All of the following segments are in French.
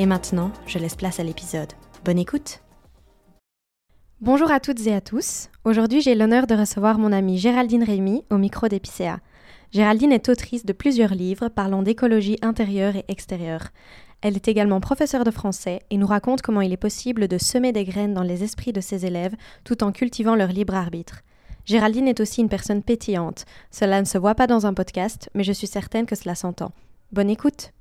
Et maintenant, je laisse place à l'épisode. Bonne écoute Bonjour à toutes et à tous. Aujourd'hui, j'ai l'honneur de recevoir mon amie Géraldine Rémy au micro d'Epicéa. Géraldine est autrice de plusieurs livres parlant d'écologie intérieure et extérieure. Elle est également professeure de français et nous raconte comment il est possible de semer des graines dans les esprits de ses élèves tout en cultivant leur libre arbitre. Géraldine est aussi une personne pétillante. Cela ne se voit pas dans un podcast, mais je suis certaine que cela s'entend. Bonne écoute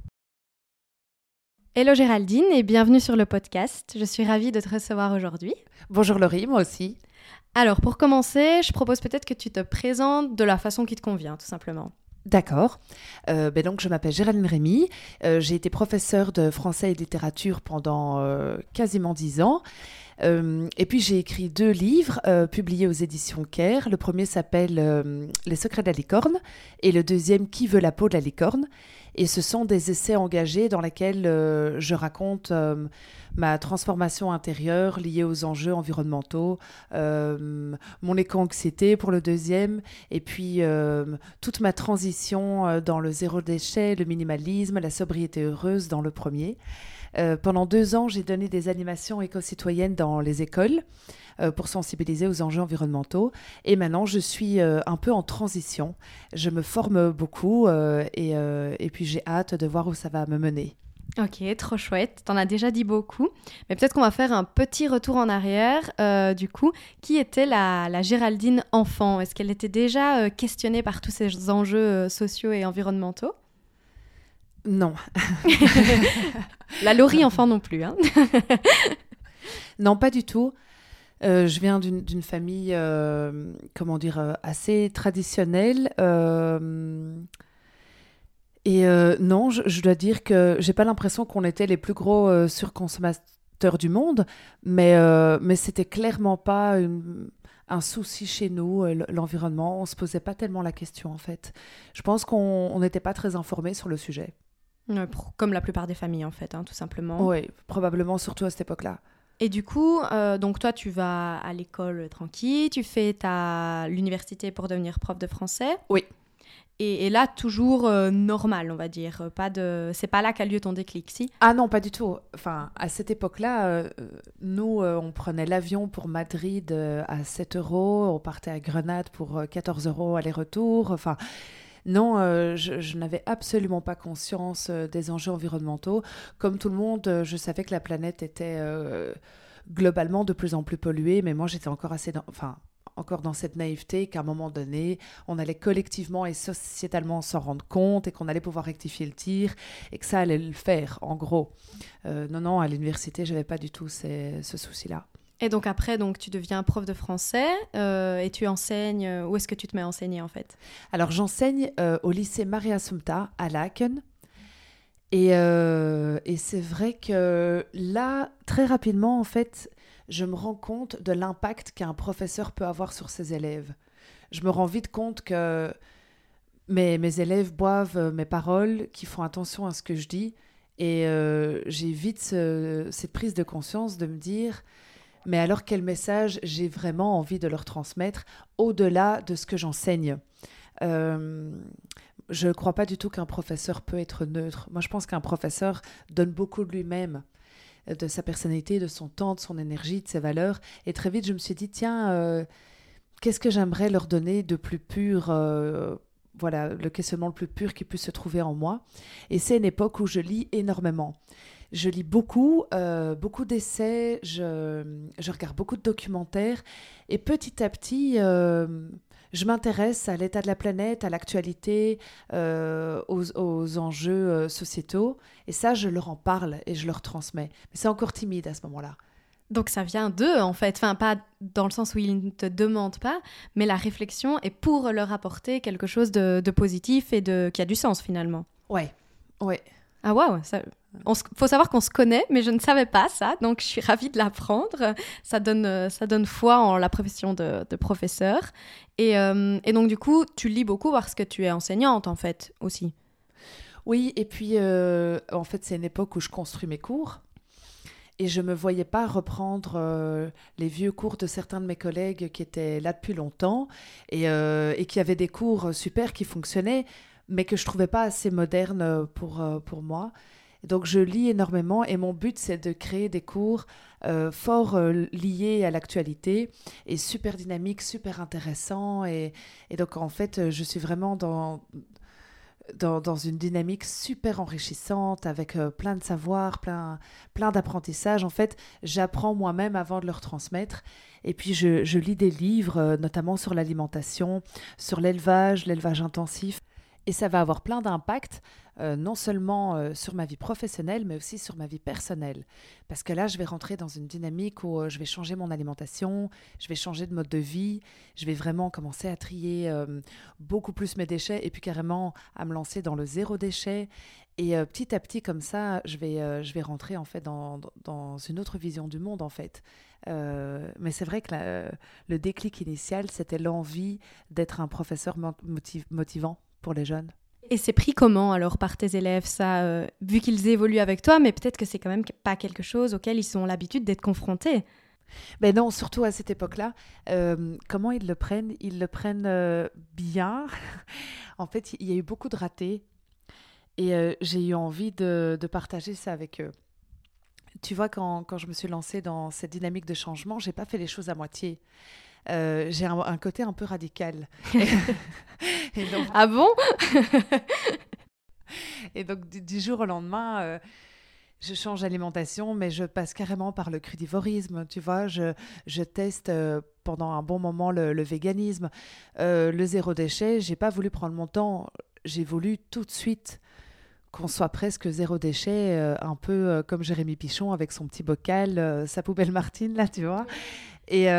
Hello Géraldine et bienvenue sur le podcast. Je suis ravie de te recevoir aujourd'hui. Bonjour Laurie, moi aussi. Alors pour commencer, je propose peut-être que tu te présentes de la façon qui te convient, tout simplement. D'accord. Euh, ben donc, je m'appelle Géraldine Rémy. Euh, j'ai été professeure de français et de littérature pendant euh, quasiment dix ans. et puis, j'ai écrit deux livres publiés aux éditions Caire. Le premier s'appelle Les secrets de la licorne et le deuxième Qui veut la peau de la licorne? Et ce sont des essais engagés dans lesquels euh, je raconte euh, ma transformation intérieure liée aux enjeux environnementaux, euh, mon éco-anxiété pour le deuxième, et puis toute ma transition dans le zéro déchet, le minimalisme, la sobriété heureuse dans le premier. Pendant deux ans, j'ai donné des animations éco-citoyennes dans les écoles. Euh, pour sensibiliser aux enjeux environnementaux. Et maintenant, je suis euh, un peu en transition. Je me forme beaucoup euh, et, et puis j'ai hâte de voir où ça va me mener. Ok, trop chouette. T'en as déjà dit beaucoup. Mais peut-être qu'on va faire un petit retour en arrière. du coup, qui était la, la Géraldine enfant? Est-ce qu'elle était déjà questionnée par tous ces enjeux sociaux et environnementaux? Non. la Laurie enfant non plus. Hein non, pas du tout. Euh, je viens d'une famille, euh, comment dire, euh, assez traditionnelle. et non, je, dois dire que j'ai pas l'impression qu'on était les plus gros surconsommateurs du monde, mais, mais c'était clairement pas un souci chez nous, l'environnement. On se posait pas tellement la question, en fait. Je pense qu'on n'était pas très informés sur le sujet. Comme la plupart des familles, en fait, hein, tout simplement. Oui, probablement, surtout à cette époque-là. Et du coup, euh, donc toi, tu vas à l'école tranquille, tu fais ta l'université pour devenir prof de français. Oui. Et, là, toujours euh, normal, on va dire. Pas de, c'est pas là qu'a lieu ton déclic, si? Ah non, pas du tout. Enfin, à cette époque-là, euh, nous, on prenait l'avion pour Madrid à 7 euros, on partait à Grenade pour 14 euros aller-retour. Enfin, non, euh, je, n'avais absolument pas conscience euh, des enjeux environnementaux. Comme tout le monde, euh, je savais que la planète était globalement de plus en plus polluée, mais moi j'étais encore assez dans, enfin, encore dans cette naïveté qu'à un moment donné, on allait collectivement et sociétalement s'en rendre compte et qu'on allait pouvoir rectifier le tir et que ça allait le faire, en gros. non, non, à l'université, je n'avais pas du tout ce souci-là. Et donc après, donc tu deviens prof de français euh, et tu enseignes. Euh, où est-ce que tu te mets à enseigner en fait? Alors j'enseigne euh, au lycée Maria Sumta à Laken. Et, et c'est vrai que là, très rapidement, en fait, je me rends compte de l'impact qu'un professeur peut avoir sur ses élèves. Je me rends vite compte que mes, mes élèves boivent mes paroles, qu'ils font attention à ce que je dis. Et j'ai vite cette prise de conscience de me dire, mais alors quel message j'ai vraiment envie de leur transmettre au-delà de ce que j'enseigne? Euh, Je ne crois pas du tout qu'un professeur peut être neutre. Moi, je pense qu'un professeur donne beaucoup de lui-même de sa personnalité, de son temps, de son énergie, de ses valeurs. Et très vite, je me suis dit, tiens, euh, qu'est-ce que j'aimerais leur donner de plus pur euh, voilà, le questionnement le plus pur qui puisse se trouver en moi? Et c'est une époque où je lis énormément. Je lis beaucoup, euh, beaucoup d'essais, je, regarde beaucoup de documentaires et petit à petit, euh, je m'intéresse à l'état de la planète, à l'actualité, euh, aux, enjeux sociétaux. Et ça, je leur en parle et je leur transmets. Mais c'est encore timide à ce moment-là. Donc ça vient d'eux en fait, enfin pas dans le sens où ils ne te demandent pas, mais la réflexion est pour leur apporter quelque chose de, positif et de qui a du sens finalement. Ouais, ouais. Ah waouh, il faut savoir qu'on se connaît, mais je ne savais pas ça, donc je suis ravie de l'apprendre. Ça donne, ça donne foi en la profession de, professeur. Et, euh, et, donc du coup, tu lis beaucoup parce que tu es enseignante en fait aussi. Oui, et puis euh, en fait c'est une époque où je construis mes cours. Et je ne me voyais pas reprendre euh, les vieux cours de certains de mes collègues qui étaient là depuis longtemps et, et qui avaient des cours super qui fonctionnaient, mais que je trouvais pas assez moderne pour, euh, pour moi. Donc je lis énormément et mon but c'est de créer des cours euh, fort euh, liés à l'actualité et super dynamiques, super intéressants. Et, et, donc en fait je suis vraiment dans, dans, dans une dynamique super enrichissante avec plein de savoirs, plein, plein d'apprentissage. En fait j'apprends moi-même avant de leur transmettre. Et puis je, je lis des livres notamment sur l'alimentation, sur l'élevage, l'élevage intensif. Et ça va avoir plein d'impacts, euh, non seulement euh, sur ma vie professionnelle, mais aussi sur ma vie personnelle. Parce que là, je vais rentrer dans une dynamique où euh, je vais changer mon alimentation, je vais changer de mode de vie, je vais vraiment commencer à trier beaucoup plus mes déchets et puis carrément à me lancer dans le zéro déchet. Et petit à petit, comme ça, je vais, je vais rentrer en fait dans, une autre vision du monde en fait. mais c'est vrai que le déclic initial, c'était l'envie d'être un professeur motivant pour les jeunes. Et c'est pris comment alors par tes élèves ça, euh, vu qu'ils évoluent avec toi, mais peut-être que c'est quand même pas quelque chose auquel ils ont l'habitude d'être confrontés. Ben non, surtout à cette époque-là. Euh, comment ils le prennent? Ils le prennent euh, bien. en fait, il y a eu beaucoup de ratés et j'ai eu envie de, de, partager ça avec eux. Tu vois, quand, quand, je me suis lancée dans cette dynamique de changement, j'ai pas fait les choses à moitié. Euh, j'ai un, côté un peu radical. ah bon? Et donc, du, jour au lendemain, euh, je change d'alimentation, mais je passe carrément par le crudivorisme. Tu vois, je, je teste euh, pendant un bon moment le, véganisme, le zéro déchet. J'ai pas voulu prendre mon temps. J'ai voulu tout de suite qu'on soit presque zéro déchet, un peu comme Jérémy Pichon avec son petit bocal, sa poubelle Martine, là, tu vois. Et,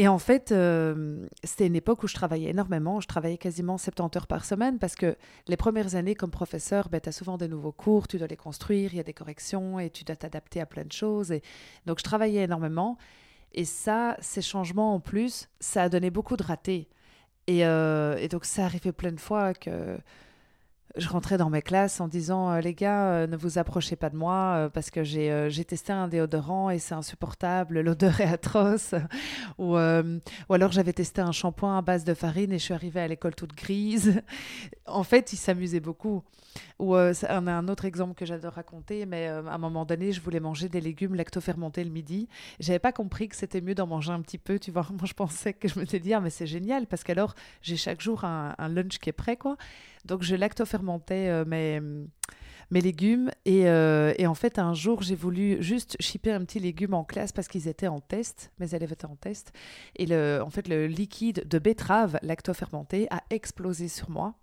et en fait, euh, c'était une époque où je travaillais énormément. Je travaillais quasiment 70 heures par semaine parce que les premières années comme professeur, ben, tu as souvent des nouveaux cours, tu dois les construire, il y a des corrections et tu dois t'adapter à plein de choses. Et donc, je travaillais énormément. Et ça, ces changements en plus, ça a donné beaucoup de ratés. Et, euh, et donc, ça arrivait plein de fois que je rentrais dans mes classes en disant euh, les gars euh, ne vous approchez pas de moi euh, parce que j'ai testé un déodorant et c'est insupportable l'odeur est atroce. Ou, ou alors j'avais testé un shampoing à base de farine et je suis arrivée à l'école toute grise. En fait ils s'amusaient beaucoup ou on a un autre exemple que j'adore raconter mais à un moment donné je voulais manger des légumes lactofermentés le midi. J'avais pas compris que c'était mieux d'en manger un petit peu tu vois. Moi je pensais que je me disais ah mais c'est génial parce qu'alors j'ai chaque jour un, un lunch qui est prêt quoi. Donc je lactofermentais euh, mes, mes légumes et, euh, et, en fait un jour j'ai voulu juste shipper un petit légume en classe parce qu'ils étaient en test, mes élèves étaient en test et en fait le liquide de betterave lactofermenté a explosé sur moi.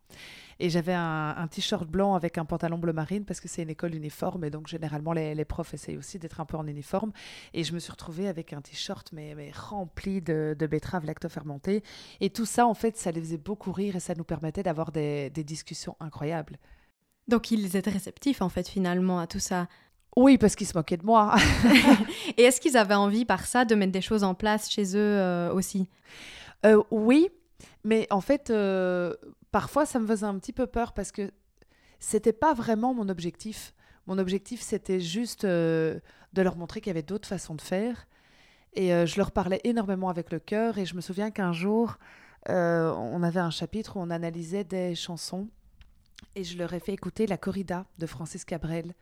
Et j'avais un, t-shirt blanc avec un pantalon bleu marine parce que c'est une école uniforme et donc généralement les, profs essayent aussi d'être un peu en uniforme. Et je me suis retrouvée avec un t-shirt mais, rempli de, de betteraves lactofermentées. Et tout ça, en fait, ça les faisait beaucoup rire et ça nous permettait d'avoir des discussions incroyables. Donc ils étaient réceptifs en fait finalement à tout ça. Oui, parce qu'ils se moquaient de moi. et est-ce qu'ils avaient envie par ça de mettre des choses en place chez eux euh, aussi? Euh, Oui, mais en fait, euh, parfois ça me faisait un petit peu peur parce que c'était pas vraiment mon objectif. Mon objectif, c'était juste de leur montrer qu'il y avait d'autres façons de faire. Et je leur parlais énormément avec le cœur. Et je me souviens qu'un jour, on avait un chapitre où on analysait des chansons. Et je leur ai fait écouter la corrida de Francis Cabrel.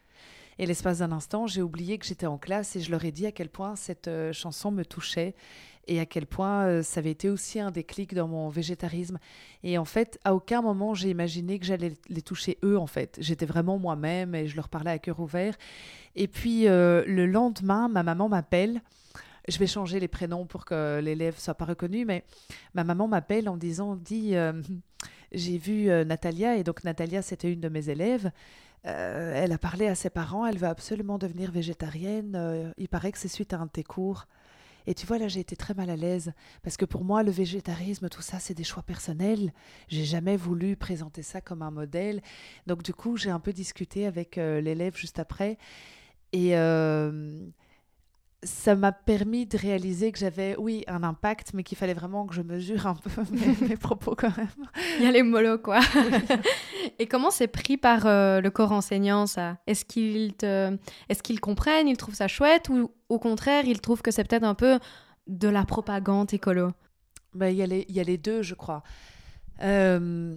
Et l'espace d'un instant, j'ai oublié que j'étais en classe et je leur ai dit à quel point cette chanson me touchait et à quel point euh, ça avait été aussi un déclic dans mon végétarisme. Et en fait, à aucun moment j'ai imaginé que j'allais les toucher eux, en fait. J'étais vraiment moi-même et je leur parlais à cœur ouvert. Et puis euh, le lendemain, ma maman m'appelle. Je vais changer les prénoms pour que l'élève soit pas reconnu, mais ma maman m'appelle en disant, dit, euh, j'ai vu Natalia, et donc Natalia, c'était une de mes élèves. elle a parlé à ses parents, elle veut absolument devenir végétarienne. il paraît que c'est suite à un de tes cours. Et tu vois, là, j'ai été très mal à l'aise parce que pour moi, le végétarisme, tout ça, c'est des choix personnels. J'ai jamais voulu présenter ça comme un modèle. Donc, du coup, j'ai un peu discuté avec euh, l'élève juste après. Et euh, ça m'a permis de réaliser que j'avais, oui, un impact, mais qu'il fallait vraiment que je mesure un peu mes, propos quand même. Il y a les mollo, quoi. Et comment c'est pris par euh, le corps enseignant, ça? Est-ce qu'ils te... est qu'ils comprennent, ils trouvent ça chouette, ou au contraire, ils trouvent que c'est peut-être un peu de la propagande écolo? Ben, Il y, a les, y a les deux, je crois. Euh,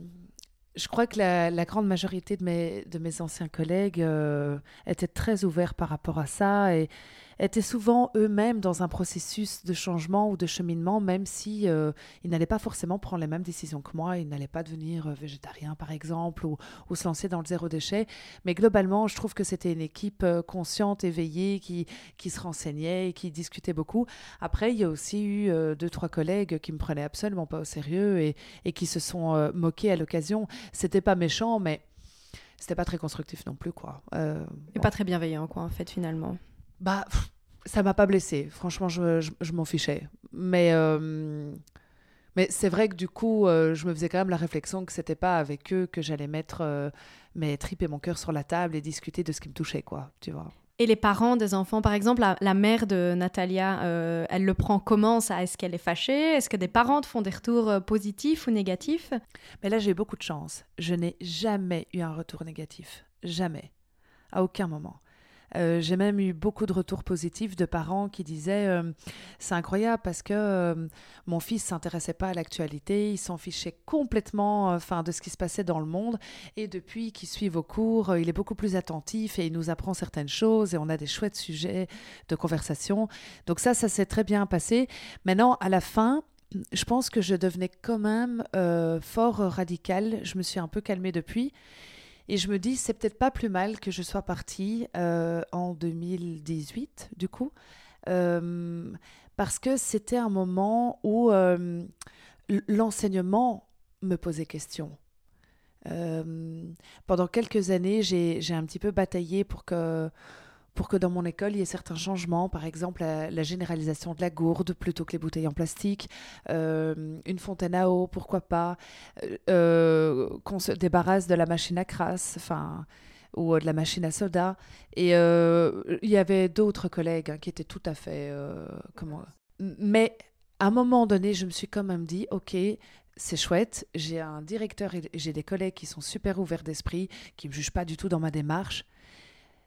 je crois que la, grande majorité de mes, de mes anciens collègues euh, étaient très ouverts par rapport à ça et étaient souvent eux-mêmes dans un processus de changement ou de cheminement, même si euh, ils n'allaient pas forcément prendre les mêmes décisions que moi, ils n'allaient pas devenir euh, végétariens par exemple ou, ou, se lancer dans le zéro déchet. Mais globalement, je trouve que c'était une équipe euh, consciente, éveillée, qui, qui se renseignait et qui discutait beaucoup. Après, il y a aussi eu deux, trois collègues qui me prenaient absolument pas au sérieux et, et qui se sont moqués à l'occasion. C'était pas méchant, mais c'était pas très constructif non plus, quoi. et pas très bienveillant, quoi, en fait, finalement. Bah, ça m'a pas blessé. Franchement, je, je, m'en fichais. Mais, euh, mais c'est vrai que du coup, euh, je me faisais quand même la réflexion que c'était pas avec eux que j'allais mettre euh, mes tripes et mon cœur sur la table et discuter de ce qui me touchait, quoi. Tu vois. Et les parents des enfants, par exemple, la, mère de Natalia, elle le prend comment ça? Est-ce qu'elle est fâchée? Est-ce que des parents te font des retours positifs ou négatifs? Mais là, j'ai beaucoup de chance. Je n'ai jamais eu un retour négatif. Jamais. À aucun moment. Euh, j'ai même eu beaucoup de retours positifs de parents qui disaient euh, c'est incroyable parce que euh, mon fils s'intéressait pas à l'actualité, il s'en fichait complètement enfin de ce qui se passait dans le monde et depuis qu'il suit vos cours, il est beaucoup plus attentif et il nous apprend certaines choses et on a des chouettes sujets de conversation. Donc ça ça s'est très bien passé. Maintenant à la fin je pense que je devenais quand même fort radical. Je me suis un peu calmée depuis. Et je me dis, c'est peut-être pas plus mal que je sois partie euh, en 2018, du coup, euh, parce que c'était un moment où euh, l'enseignement me posait question. pendant quelques années, j'ai un petit peu bataillé pour que pour que dans mon école, il y ait certains changements, par exemple la, généralisation de la gourde plutôt que les bouteilles en plastique, euh, une fontaine à eau, pourquoi pas, euh, euh, qu'on se débarrasse de la machine à crasse, ou de la machine à soda. Et il y avait d'autres collègues hein, qui étaient tout à fait... comment... Mais à un moment donné, je me suis quand même dit, ok, c'est chouette, j'ai un directeur j'ai des collègues qui sont super ouverts d'esprit, qui ne me jugent pas du tout dans ma démarche.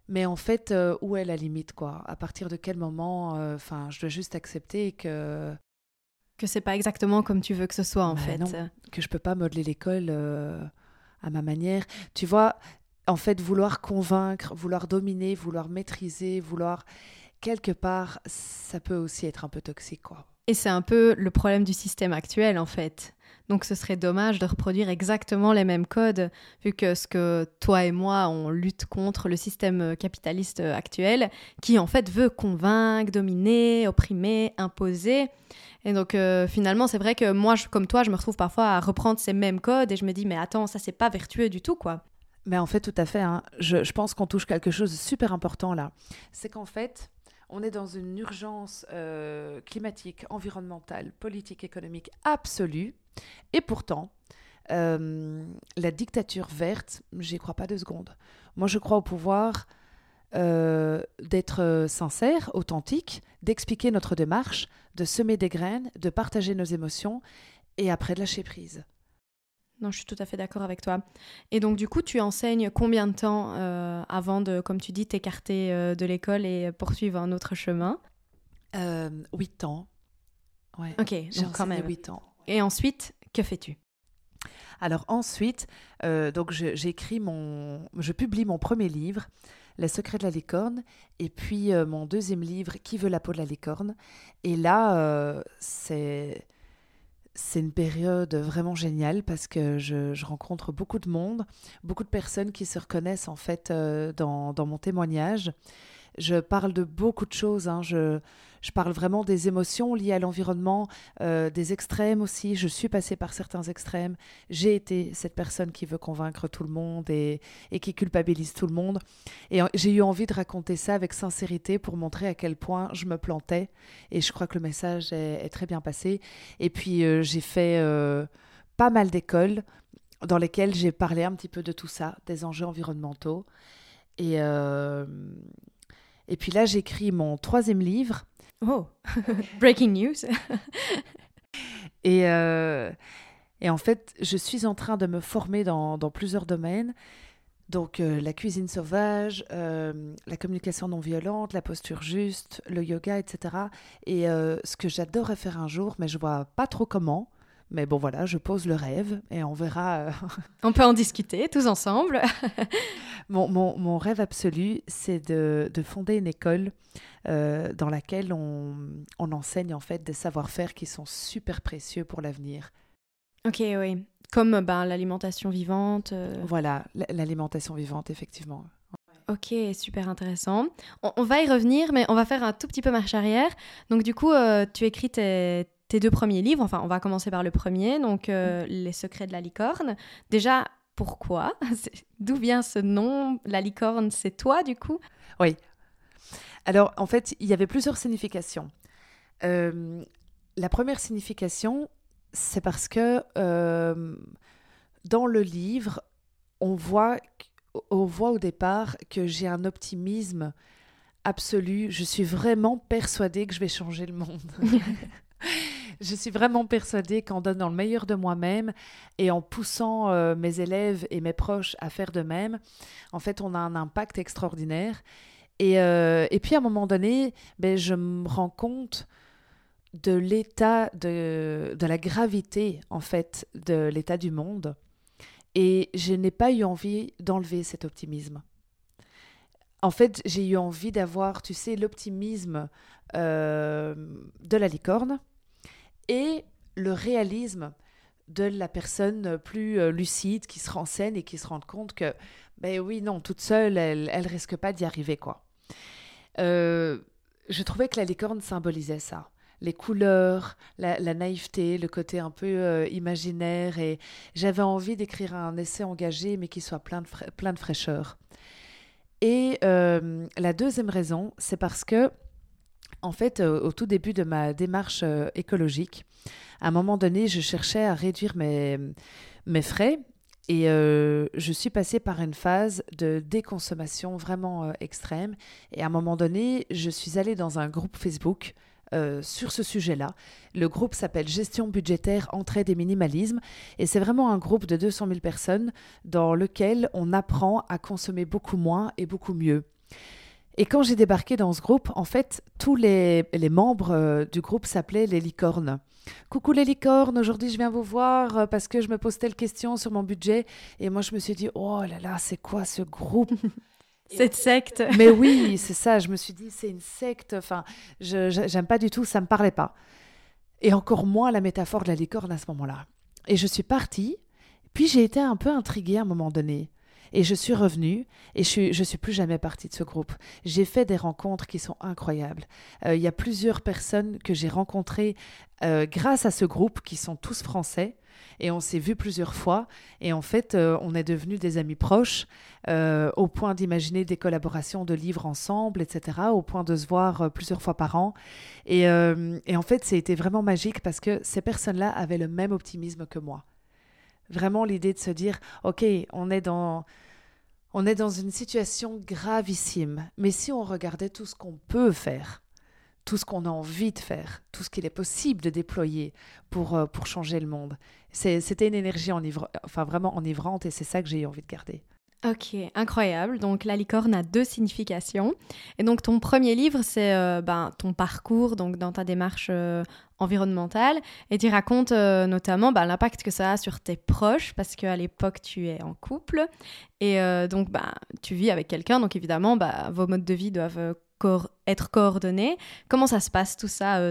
Mais en fait, euh, où est la limite, quoi? À partir de quel moment euh, Enfin, je dois juste accepter que que c'est pas exactement comme tu veux que ce soit, en bah fait. que je peux pas modeler l'école euh, à ma manière. Tu vois, en fait, vouloir convaincre, vouloir dominer, vouloir maîtriser, vouloir quelque part, ça peut aussi être un peu toxique, quoi. Et c'est un peu le problème du système actuel, en fait. Donc ce serait dommage de reproduire exactement les mêmes codes, vu que ce que toi et moi, on lutte contre le système capitaliste actuel, qui en fait veut convaincre, dominer, opprimer, imposer. Et donc euh, finalement, c'est vrai que moi, comme toi, je me retrouve parfois à reprendre ces mêmes codes et je me dis, mais attends, ça c'est pas vertueux du tout, quoi. Mais en fait, tout à fait. Hein. Je, je pense qu'on touche quelque chose de super important là. C'est qu'en fait, on est dans une urgence euh, climatique, environnementale, politique, économique absolue. Et pourtant, euh, la dictature verte, j'y crois pas deux secondes. Moi, je crois au pouvoir euh, d'être sincère, authentique, d'expliquer notre démarche, de semer des graines, de partager nos émotions et après de lâcher prise. Non, je suis tout à fait d'accord avec toi. Et donc, du coup, tu enseignes combien de temps euh, avant de, comme tu dis, t'écarter euh, de l'école et poursuivre un autre chemin? Euh, Huit ans. Ouais. Ok, donc quand même. Huit ans. Et ensuite, que fais-tu? Alors ensuite, donc j'écris mon, je publie mon premier livre, Les secrets de la licorne, et puis mon deuxième livre, Qui veut la peau de la licorne? Et là, c'est c'est une période vraiment géniale parce que je, rencontre beaucoup de monde, beaucoup de personnes qui se reconnaissent en fait euh, dans, mon témoignage. Je parle de beaucoup de choses. Hein. Je, je parle vraiment des émotions liées à l'environnement, euh, des extrêmes aussi. Je suis passée par certains extrêmes. J'ai été cette personne qui veut convaincre tout le monde et, qui culpabilise tout le monde. Et j'ai eu envie de raconter ça avec sincérité pour montrer à quel point je me plantais. Et je crois que le message est, très bien passé. Et puis euh, j'ai fait euh, pas mal d'écoles dans lesquelles j'ai parlé un petit peu de tout ça, des enjeux environnementaux. Et, et puis là, j'écris mon troisième livre Oh, breaking news. et, euh, et en fait, je suis en train de me former dans, dans plusieurs domaines. Donc euh, la cuisine sauvage, euh, la communication non violente, la posture juste, le yoga, etc. Et ce que j'adorerais faire un jour, mais je vois pas trop comment, mais bon, voilà, je pose le rêve et on verra. Euh, on peut en discuter tous ensemble. mon, mon, mon, rêve absolu, c'est de, de, fonder une école euh, dans laquelle on, on, enseigne en fait des savoir-faire qui sont super précieux pour l'avenir. Ok, oui. Comme ben, l'alimentation vivante. Euh. Voilà, l'alimentation vivante, effectivement. Ok, super intéressant. On, on, va y revenir, mais on va faire un tout petit peu marche arrière. Donc du coup, tu écris tes tes deux premiers livres. Enfin, on va commencer par le premier, donc euh, Les secrets de la licorne. Déjà, pourquoi? D'où vient ce nom? La licorne, c'est toi, du coup? Oui. Alors, en fait, il y avait plusieurs significations. Euh, la première signification, c'est parce que euh, dans le livre, on voit, on voit au départ que j'ai un optimisme absolu. Je suis vraiment persuadée que je vais changer le monde. je suis vraiment persuadée qu'en donnant le meilleur de moi-même et en poussant euh, mes élèves et mes proches à faire de même, en fait, on a un impact extraordinaire. Et, euh, puis à un moment donné, ben, je me rends compte de l'état, de, de la gravité, en fait, de l'état du monde. Et je n'ai pas eu envie d'enlever cet optimisme. En fait, j'ai eu envie d'avoir, tu sais, l'optimisme euh, de la licorne, et le réalisme de la personne plus euh, lucide qui se renseigne et qui se rend compte que, ben oui, non, toute seule, elle, elle risque pas d'y arriver, quoi. Euh, je trouvais que la licorne symbolisait ça. Les couleurs, la, naïveté, le côté un peu euh, imaginaire. Et j'avais envie d'écrire un essai engagé, mais qui soit plein de, plein de fraîcheur. Et la deuxième raison, c'est parce que en fait, euh, au tout début de ma démarche euh, écologique, à un moment donné, je cherchais à réduire mes, frais et euh, je suis passée par une phase de déconsommation vraiment extrême. Et à un moment donné, je suis allée dans un groupe Facebook sur ce sujet-là. Le groupe s'appelle Gestion budgétaire, entraide et minimalisme. Et c'est vraiment un groupe de 200 000 personnes dans lequel on apprend à consommer beaucoup moins et beaucoup mieux. Et quand j'ai débarqué dans ce groupe, en fait, tous les, membres euh, du groupe s'appelaient les licornes. Coucou les licornes, aujourd'hui je viens vous voir euh, parce que je me pose telle question sur mon budget. Et moi je me suis dit, oh là là, c'est quoi ce groupe? Cette secte. Mais oui, c'est ça. Je me suis dit, c'est une secte. Enfin, je j'aime pas du tout. Ça me parlait pas. Et encore moins la métaphore de la licorne à ce moment-là. Et je suis partie. Puis j'ai été un peu intriguée à un moment donné. Et je suis revenue et je suis, suis plus jamais partie de ce groupe. J'ai fait des rencontres qui sont incroyables. Euh, il y a plusieurs personnes que j'ai rencontrées euh, grâce à ce groupe qui sont tous français et on s'est vus plusieurs fois et en fait euh, on est devenus des amis proches au point d'imaginer des collaborations de livres ensemble, etc. Au point de se voir plusieurs fois par an et, et en fait c'était vraiment magique parce que ces personnes-là avaient le même optimisme que moi. Vraiment l'idée de se dire, OK, on est dans... On est dans une situation gravissime, mais si on regardait tout ce qu'on peut faire, tout ce qu'on a envie de faire, tout ce qu'il est possible de déployer pour, euh, pour changer le monde, c'était une énergie enfin, vraiment enivrante et c'est ça que j'ai eu envie de garder. Ok, incroyable. Donc la licorne a deux significations. Et donc ton premier livre, c'est euh, ben, ton parcours donc dans ta démarche euh, environnementale. Et tu racontes euh, notamment ben, l'impact que ça a sur tes proches, parce qu'à l'époque, tu es en couple. Et donc, ben, tu vis avec quelqu'un. Donc évidemment, vos modes de vie doivent être coordonnés. Comment ça se passe tout ça,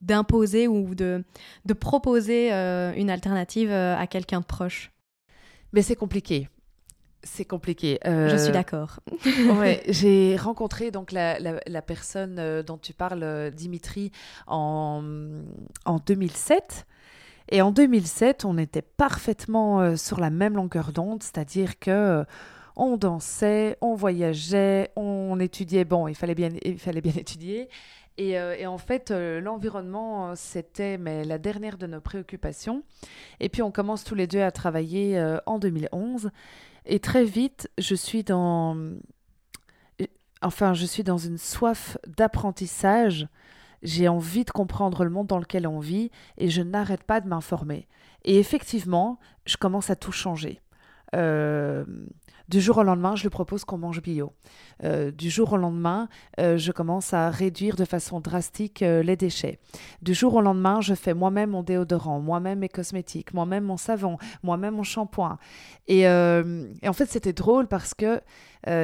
d'imposer ou de, de proposer une alternative à quelqu'un de proche? Mais c'est compliqué C'est compliqué. Je suis d'accord. ouais, j'ai rencontré donc la, la, personne dont tu parles, Dimitri, en, en 2007. Et en 2007, on était parfaitement sur la même longueur d'onde, c'est-à-dire que on dansait, on voyageait, on étudiait. Bon, il fallait bien, il fallait bien étudier. Et, euh, en fait, euh, l'environnement, euh, c'était mais, la dernière de nos préoccupations. Et puis, on commence tous les deux à travailler en 2011. Et très vite, je suis dans... Enfin, je suis dans une soif d'apprentissage. J'ai envie de comprendre le monde dans lequel on vit et je n'arrête pas de m'informer. Et effectivement, je commence à tout changer. Euh, du jour au lendemain, je lui propose qu'on mange bio. Euh, du jour au lendemain, euh, je commence à réduire de façon drastique euh, les déchets. Du jour au lendemain, je fais moi-même mon déodorant, moi-même mes cosmétiques, moi-même mon savon, moi-même mon shampoing. Et, et en fait, c'était drôle parce que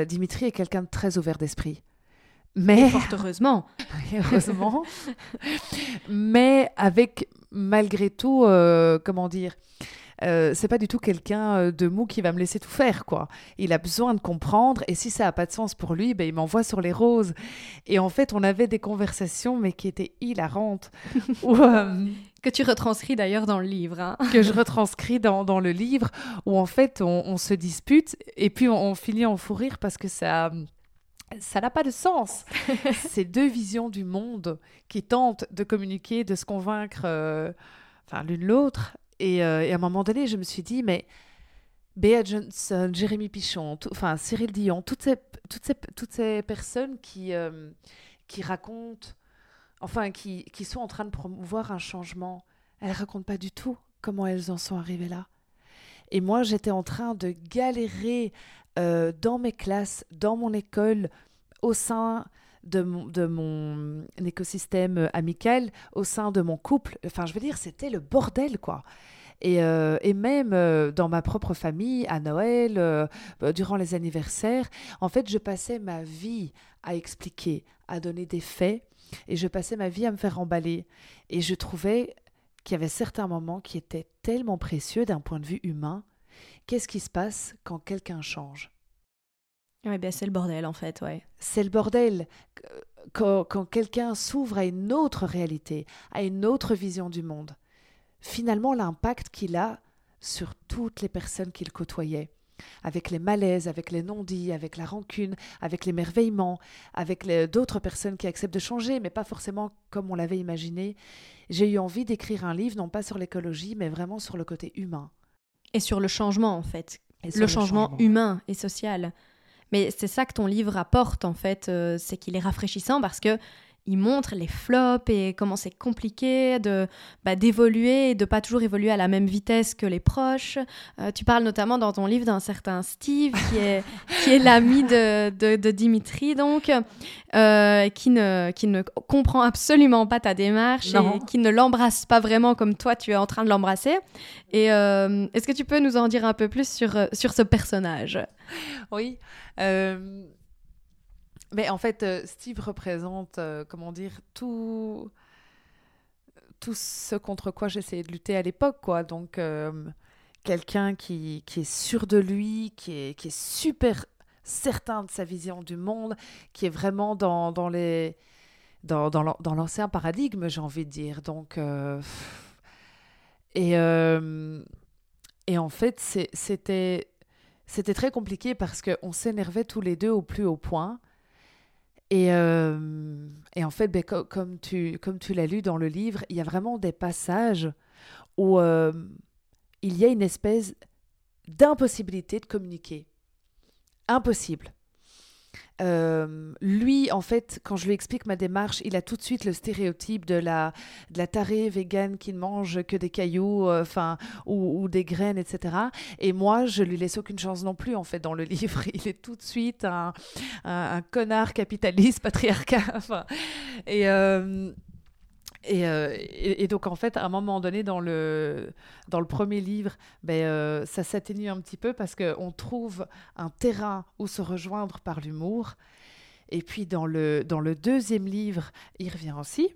Dimitri est quelqu'un de très ouvert d'esprit. Mais fort heureusement. heureusement. mais avec malgré tout, comment dire, euh, c'est pas du tout quelqu'un euh, de mou qui va me laisser tout faire, quoi. Il a besoin de comprendre, et si ça n'a pas de sens pour lui, ben, il m'envoie sur les roses. Et en fait, on avait des conversations, mais qui étaient hilarantes. Euh, que tu retranscris d'ailleurs dans le livre. Hein. que je retranscris dans, dans, le livre, où en fait, on, se dispute, et puis on, finit en fou rire parce que ça ça n'a pas de sens. C'est deux visions du monde qui tentent de communiquer, de se convaincre enfin, l'une l'autre. Euh, et, à un moment donné, je me suis dit, mais Bea Johnson, Jérémy Pichon, enfin Cyril Dion, toutes ces, toutes ces, toutes ces personnes qui, euh, qui racontent, enfin qui, qui sont en train de promouvoir un changement, elles racontent pas du tout comment elles en sont arrivées là. Et moi, j'étais en train de galérer euh, dans mes classes, dans mon école, au sein de mon, écosystème amical, au sein de mon couple. Enfin, je veux dire, c'était le bordel, quoi. Et, euh, même euh, dans ma propre famille, à Noël, durant les anniversaires, en fait, je passais ma vie à expliquer, à donner des faits, et je passais ma vie à me faire emballer. Et je trouvais qu'il y avait certains moments qui étaient tellement précieux d'un point de vue humain. Qu'est-ce qui se passe quand quelqu'un change? Oui, ben c'est le bordel en fait, ouais. C'est le bordel. Quand, quand quelqu'un s'ouvre à une autre réalité, à une autre vision du monde, finalement l'impact qu'il a sur toutes les personnes qu'il côtoyait, avec les malaises, avec les non-dits, avec la rancune, avec l'émerveillement, avec d'autres personnes qui acceptent de changer, mais pas forcément comme on l'avait imaginé, j'ai eu envie d'écrire un livre, non pas sur l'écologie, mais vraiment sur le côté humain. Et sur le changement, en fait. Le, le, changement humain et social. Mais c'est ça que ton livre apporte, en fait, euh, c'est qu'il est rafraîchissant parce que il montre les flops et comment c'est compliqué de bah, d'évoluer et de pas toujours évoluer à la même vitesse que les proches. Euh, tu parles notamment dans ton livre d'un certain Steve qui est, qui est l'ami de, de, Dimitri, donc, euh, qui, ne, qui ne comprend absolument pas ta démarche et qui ne l'embrasse pas vraiment comme toi tu es en train de l'embrasser. Et est-ce que tu peux nous en dire un peu plus sur, sur ce personnage? Oui. Euh, mais en fait, euh, Steve représente, euh, comment dire, tout, tout ce contre quoi j'essayais de lutter à l'époque, quoi. Donc, quelqu'un qui, qui, est sûr de lui, qui est, qui est super certain de sa vision du monde, qui est vraiment dans, dans les dans, dans l'ancien paradigme, j'ai envie de dire. Donc, et, et en fait, c'était c'était très compliqué parce qu'on s'énervait tous les deux au plus haut point. Et, euh, et en fait, ben, comme tu, comme tu l'as lu dans le livre, il y a vraiment des passages où euh, il y a une espèce d'impossibilité de communiquer. Impossible. Euh, lui, en fait, quand je lui explique ma démarche, il a tout de suite le stéréotype de la, de la tarée végane qui ne mange que des cailloux, euh, ou, des graines, etc. Et moi, je lui laisse aucune chance non plus, en fait, dans le livre. Il est tout de suite un, un, connard capitaliste, patriarcat. Et euh, euh, et, donc, en fait, à un moment donné, dans le, dans le premier livre, ben, euh, ça s'atténue un petit peu parce qu'on trouve un terrain où se rejoindre par l'humour. Et puis, dans le, dans le deuxième livre, il revient aussi.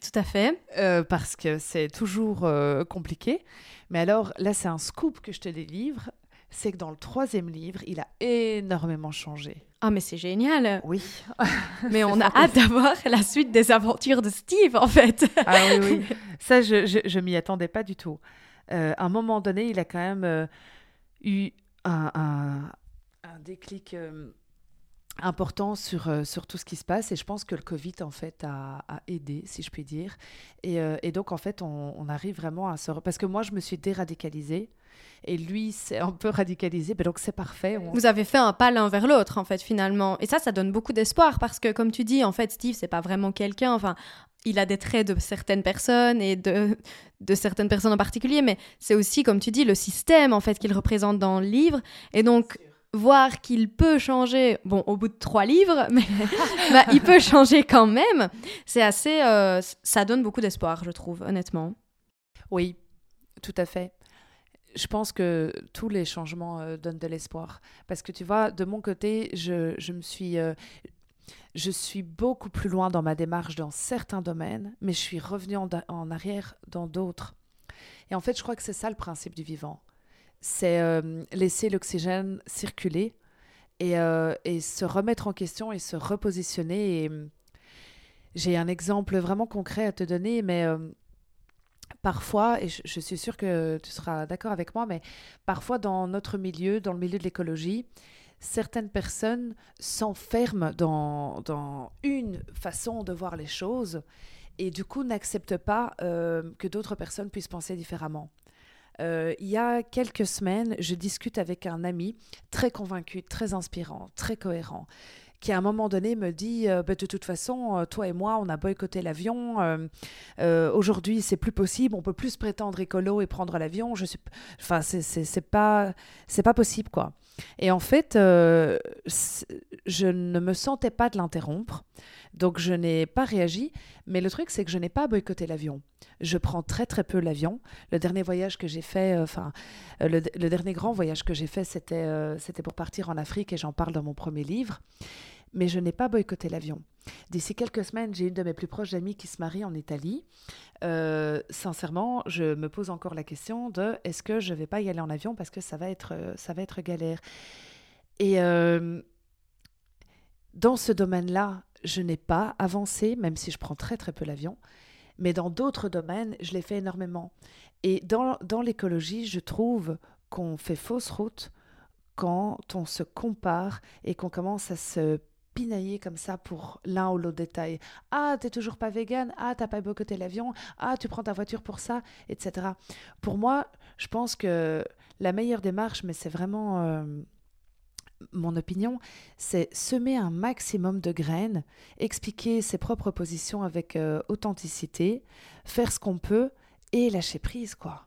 Tout à fait. Euh, parce que c'est toujours compliqué. Mais alors, là, c'est un scoop que je te délivre. c'est que dans le troisième livre, il a énormément changé. Ah, mais c'est génial. Oui. mais on a hâte d'avoir la suite des aventures de Steve, en fait. ah oui, oui. Ça, je, je, m'y attendais pas du tout. Euh, à un moment donné, il a quand même euh, eu un, un, déclic euh, important sur, sur tout ce qui se passe et je pense que le Covid en fait a, a aidé si je puis dire et, et donc en fait on, on, arrive vraiment à se parce que moi je me suis déradicalisée et lui c'est un peu radicalisé, ben donc c'est parfait. Vous avez fait un pas l'un vers l'autre en fait finalement, et ça, ça donne beaucoup d'espoir parce que comme tu dis, en fait, Steve, c'est pas vraiment quelqu'un. Enfin, il a des traits de certaines personnes et de, de certaines personnes en particulier, mais c'est aussi, comme tu dis, le système en fait qu'il représente dans le livre, et donc voir qu'il peut changer, bon, au bout de trois livres, mais bah, il peut changer quand même, c'est assez, euh, ça donne beaucoup d'espoir, je trouve, honnêtement. Oui, tout à fait je pense que tous les changements euh, donnent de l'espoir. Parce que tu vois, de mon côté, je, je me suis... Euh, je suis beaucoup plus loin dans ma démarche dans certains domaines, mais je suis revenue en, en arrière dans d'autres. Et en fait, je crois que c'est ça le principe du vivant. C'est euh, laisser l'oxygène circuler et, et, se remettre en question et se repositionner. Et j'ai un exemple vraiment concret à te donner, mais parfois, et je, suis sûre que tu seras d'accord avec moi, mais parfois dans notre milieu, dans le milieu de l'écologie, certaines personnes s'enferment dans, une façon de voir les choses et du coup n'acceptent pas euh, que d'autres personnes puissent penser différemment. Euh, il y a quelques semaines, je discute avec un ami très convaincu, très inspirant, très cohérent, qui à un moment donné me dit euh, bah, de toute façon, euh, toi et moi, on a boycotté l'avion. Euh, aujourd'hui, c'est plus possible. On peut plus se prétendre écolo et prendre l'avion. Je suis, enfin, c'est pas, c'est pas possible quoi. Et en fait, je ne me sentais pas de l'interrompre. Donc je n'ai pas réagi, mais le truc c'est que je n'ai pas boycotté l'avion. Je prends très très peu l'avion. Le dernier voyage que j'ai fait, enfin le, dernier grand voyage que j'ai fait, c'était c'était pour partir en Afrique et j'en parle dans mon premier livre mais je n'ai pas boycotté l'avion. D'ici quelques semaines, j'ai une de mes plus proches amies qui se marie en Italie. Euh, sincèrement, je me pose encore la question de est-ce que je ne vais pas y aller en avion parce que ça va être, ça va être galère. Et euh, dans ce domaine-là, je n'ai pas avancé, même si je prends très très peu l'avion. Mais dans d'autres domaines, je l'ai fait énormément. Et dans, dans l'écologie, je trouve qu'on fait fausse route quand on se compare et qu'on commence à se pinailler comme ça pour l'un ou l'autre détail. Ah, t'es toujours pas vegan. Ah, t'as pas boycotté l'avion. Ah, tu prends ta voiture pour ça, etc. Pour moi, je pense que la meilleure démarche, mais c'est vraiment euh, mon opinion, c'est semer un maximum de graines, expliquer ses propres positions avec euh, authenticité, faire ce qu'on peut et lâcher prise, quoi.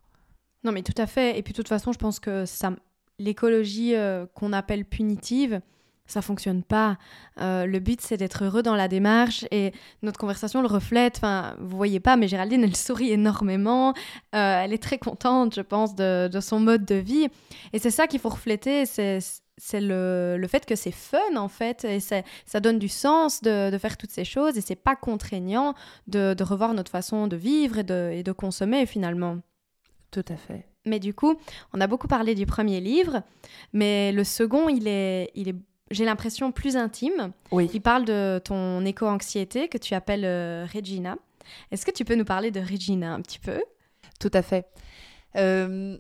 Non, mais tout à fait. Et puis, de toute façon, je pense que ça, l'écologie euh, qu'on appelle punitive, ça fonctionne pas. Euh, le but, c'est d'être heureux dans la démarche et notre conversation le reflète. Enfin, vous voyez pas, mais Géraldine, elle sourit énormément. Euh, elle est très contente, je pense, de, son mode de vie. Et c'est ça qu'il faut refléter. C'est c'est le, le, fait que c'est fun en fait et ça donne du sens de, de, faire toutes ces choses et c'est pas contraignant de, de, revoir notre façon de vivre et de, et de consommer finalement. Tout à fait. Mais du coup, on a beaucoup parlé du premier livre, mais le second, il est, il est j'ai l'impression, plus intime. Oui. Il parle de ton éco-anxiété que tu appelles euh, Regina. Est-ce que tu peux nous parler de Regina un petit peu? Tout à fait. Euh,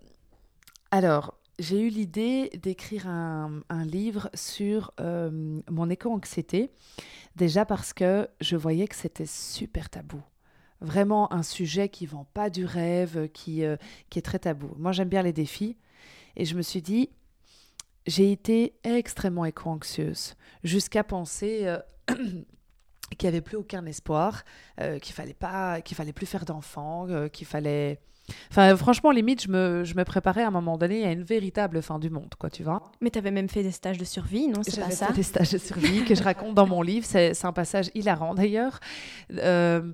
alors, j'ai eu l'idée d'écrire un, livre sur euh, mon éco-anxiété, déjà parce que je voyais que c'était super tabou. Vraiment un sujet qui vend pas du rêve, qui, qui est très tabou. Moi, j'aime bien les défis. Et je me suis dit, j'ai été extrêmement éco-anxieuse, jusqu'à penser euh, qu'il n'y avait plus aucun espoir, euh, qu'il fallait pas, qu'il fallait plus faire d'enfants, euh, qu'il fallait. Enfin, franchement, limite, je me, je me préparais à un moment donné à une véritable fin du monde, quoi, tu vois. Mais tu avais même fait des stages de survie, non C'est pas ça fait des stages de survie que je raconte dans mon livre. C'est un passage hilarant d'ailleurs,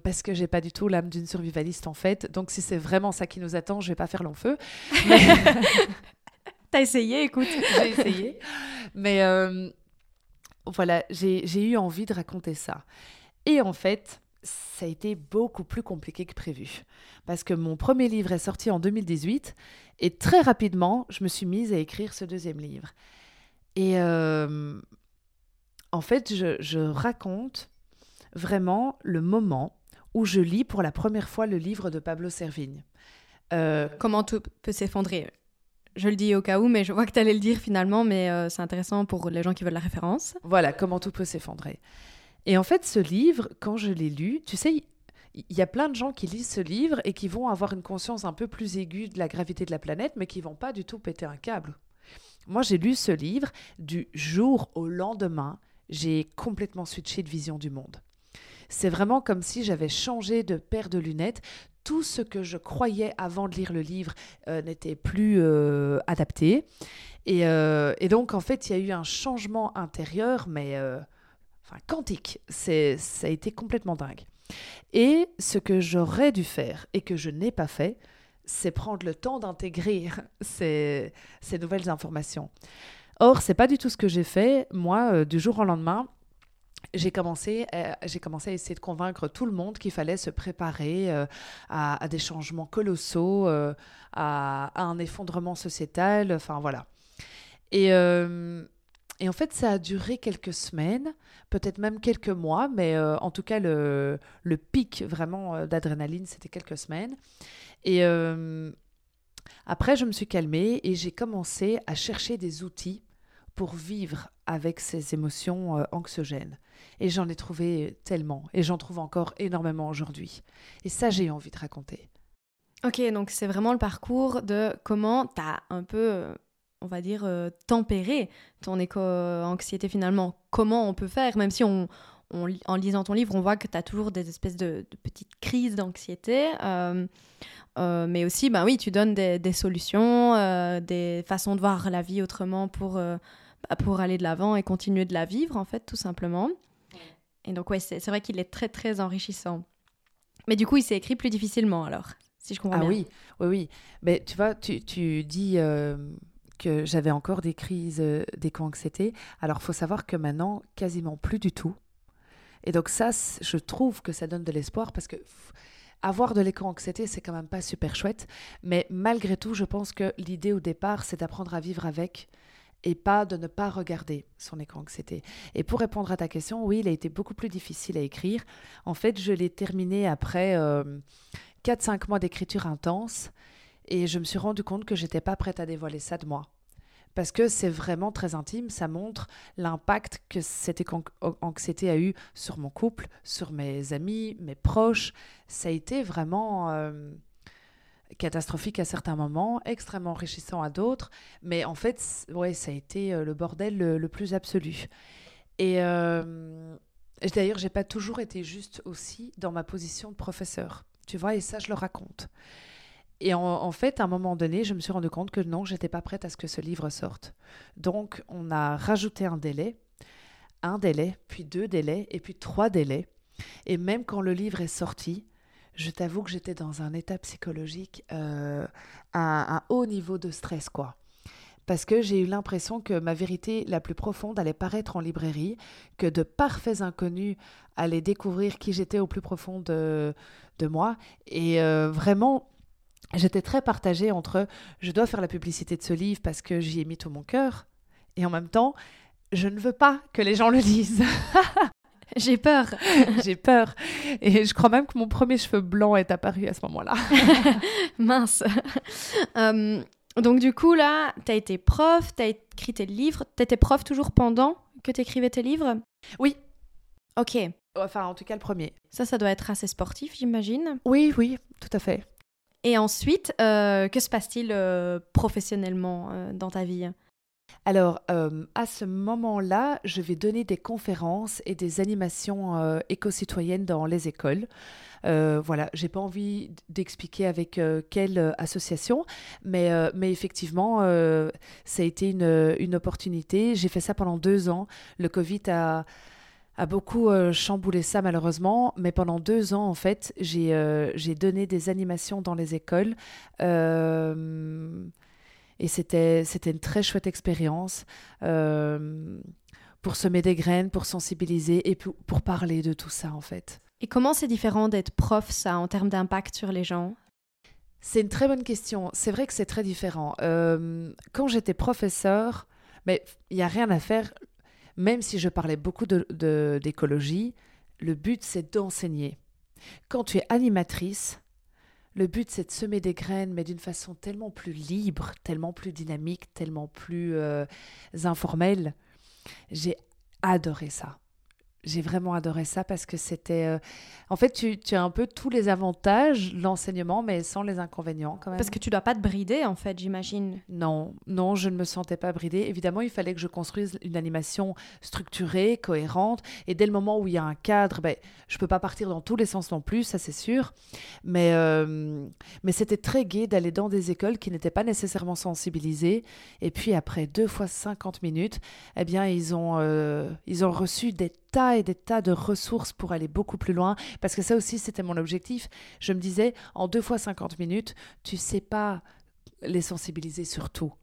parce que j'ai pas du tout l'âme d'une survivaliste en fait. Donc, si c'est vraiment ça qui nous attend, je vais pas faire long feu. Mais... T'as essayé, écoute. j'ai essayé. Mais euh, voilà, j'ai eu envie de raconter ça. Et en fait, ça a été beaucoup plus compliqué que prévu. Parce que mon premier livre est sorti en 2018 et très rapidement, je me suis mise à écrire ce deuxième livre. Et euh, en fait, je, raconte vraiment le moment où je lis pour la première fois le livre de Pablo Servigne. Euh, Comment tout peut s'effondrer je le dis au cas où, mais je vois que tu allais le dire finalement, mais euh, c'est intéressant pour les gens qui veulent la référence. Voilà, comment tout peut s'effondrer. Et en fait, ce livre, quand je l'ai lu, tu sais, il y a plein de gens qui lisent ce livre et qui vont avoir une conscience un peu plus aiguë de la gravité de la planète, mais qui vont pas du tout péter un câble. Moi, j'ai lu ce livre du jour au lendemain, j'ai complètement switché de vision du monde. C'est vraiment comme si j'avais changé de paire de lunettes. Tout ce que je croyais avant de lire le livre euh, n'était plus euh, adapté. Et, euh, et, donc, en fait, il y a eu un changement intérieur, mais enfin quantique. Ça a été complètement dingue. Et ce que j'aurais dû faire et que je n'ai pas fait, c'est prendre le temps d'intégrer ces, ces, nouvelles informations. Or, c'est pas du tout ce que j'ai fait. Moi, du jour au lendemain, j'ai commencé, euh, j'ai commencé à essayer de convaincre tout le monde qu'il fallait se préparer euh, à, des changements colossaux, à, à, un effondrement sociétal, enfin voilà. Et en fait, ça a duré quelques semaines, peut-être même quelques mois, mais euh, en tout cas, le, pic vraiment euh, d'adrénaline, c'était quelques semaines. Et euh, après, je me suis calmée et j'ai commencé à chercher des outils pour vivre avec ces émotions anxiogènes. Et j'en ai trouvé tellement, et j'en trouve encore énormément aujourd'hui. Et ça, j'ai envie de raconter. Ok, donc c'est vraiment le parcours de comment tu as un peu on va dire, euh, tempérer ton éco-anxiété finalement. Comment on peut faire, même si on, en lisant ton livre, on voit que tu as toujours des espèces de, petites crises d'anxiété. Euh, euh, mais aussi, ben oui, tu donnes des, solutions, des façons de voir la vie autrement pour, pour aller de l'avant et continuer de la vivre, en fait, tout simplement. Et donc, ouais, c'est vrai qu'il est très, très enrichissant. Mais du coup, il s'est écrit plus difficilement, alors, si je comprends ah bien. Ah oui, oui, oui. Mais tu vois, tu, tu dis que j'avais encore des crises euh, d'éco-anxiété. Alors, il faut savoir que maintenant, quasiment plus du tout. Et donc ça, je trouve que ça donne de l'espoir parce que avoir de l'éco-anxiété, c'est quand même pas super chouette. Mais malgré tout, je pense que l'idée au départ, c'est d'apprendre à vivre avec et pas de ne pas regarder son éco-anxiété. Et pour répondre à ta question, oui, il a été beaucoup plus difficile à écrire. En fait, je l'ai terminé après euh, 4-5 mois d'écriture intense et je me suis rendu compte que j'étais pas prête à dévoiler ça de moi. Parce que c'est vraiment très intime, ça montre l'impact que cette anxiété a eu sur mon couple, sur mes amis, mes proches. Ça a été vraiment euh, catastrophique à certains moments, extrêmement enrichissant à d'autres. Mais en fait, ouais, ça a été euh, le bordel le, plus absolu. Et euh, d'ailleurs, j'ai pas toujours été juste aussi dans ma position de professeur. Tu vois, et ça, je le raconte. Et en, fait, à un moment donné, je me suis rendu compte que non, j'étais pas prête à ce que ce livre sorte. Donc, on a rajouté un délai, un délai, puis deux délais, et puis trois délais. Et même quand le livre est sorti, je t'avoue que j'étais dans un état psychologique euh, un haut niveau de stress, quoi. Parce que j'ai eu l'impression que ma vérité la plus profonde allait paraître en librairie, que de parfaits inconnus allaient découvrir qui j'étais au plus profond de, de moi. Et euh, vraiment, j'étais très partagée entre je dois faire la publicité de ce livre parce que j'y ai mis tout mon cœur, et en même temps, je ne veux pas que les gens le lisent. J'ai peur. J'ai peur. Et je crois même que mon premier cheveu blanc est apparu à ce moment-là. Mince. Hum, donc du coup, là, tu as été prof, tu as écrit tes livres. Tu étais prof toujours pendant que tu écrivais tes livres? Oui. Ok. Enfin, en tout cas, le premier. Ça, ça doit être assez sportif, j'imagine. Oui, oui, tout à fait. Et ensuite, euh, que se passe-t-il euh, professionnellement euh, dans ta vie? Alors, à ce moment-là, je vais donner des conférences et des animations éco-citoyennes dans les écoles. voilà, j'ai pas envie d'expliquer avec quelle association, mais, effectivement, ça a été une, opportunité. J'ai fait ça pendant deux ans. Le Covid a, beaucoup euh, chamboulé ça malheureusement, mais pendant deux ans en fait, j'ai euh, donné des animations dans les écoles euh, et c'était une très chouette expérience pour semer des graines, pour sensibiliser et pour, pour parler de tout ça en fait. Et comment c'est différent d'être prof, ça, en termes d'impact sur les gens? C'est une très bonne question. C'est vrai que c'est très différent. Euh, quand j'étais professeur, mais il n'y a rien à faire, même si je parlais beaucoup d'écologie, de, le but c'est d'enseigner. Quand tu es animatrice, le but, c'est de semer des graines, mais d'une façon tellement plus libre, tellement plus dynamique, tellement plus euh, informelle. J'ai adoré ça j'ai vraiment adoré ça parce que c'était. Euh, en fait, tu, tu, as un peu tous les avantages de l'enseignement, mais sans les inconvénients quand même. Parce que tu dois pas te brider, en fait, j'imagine. Non, non, je ne me sentais pas bridée. Évidemment, il fallait que je construise une animation structurée, cohérente. Et dès le moment où il y a un cadre, ben, je peux pas partir dans tous les sens non plus, ça c'est sûr. Mais, euh, mais c'était très gai d'aller dans des écoles qui n'étaient pas nécessairement sensibilisées. Et puis après deux fois 50 minutes, eh bien, ils ont, euh, ils ont reçu des tas et des tas de ressources pour aller beaucoup plus loin, parce que ça aussi, c'était mon objectif. Je me disais, en deux fois 50 minutes, tu sais pas les sensibiliser sur tout.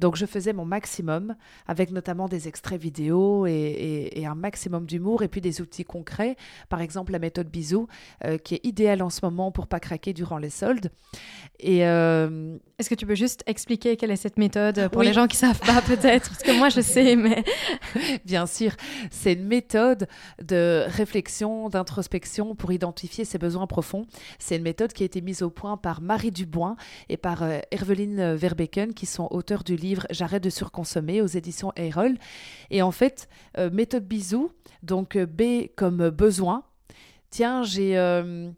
Donc je faisais mon maximum avec notamment des extraits vidéo et, un maximum d'humour et puis des outils concrets. Par exemple la méthode bisou euh, qui est idéale en ce moment pour pas craquer durant les soldes. Et euh, est-ce que tu peux juste expliquer quelle est cette méthode pour les gens qui savent pas peut-être? Parce que moi je sais mais bien sûr c'est une méthode de réflexion d'introspection pour identifier ses besoins profonds. C'est une méthode qui a été mise au point par Marie Dubois et par euh, Herveline Verbeken qui sont auteurs du livre J'arrête de surconsommer aux éditions Erol. Et en fait, euh, méthode bisou, donc euh, B comme besoin. Tiens, j'ai euh,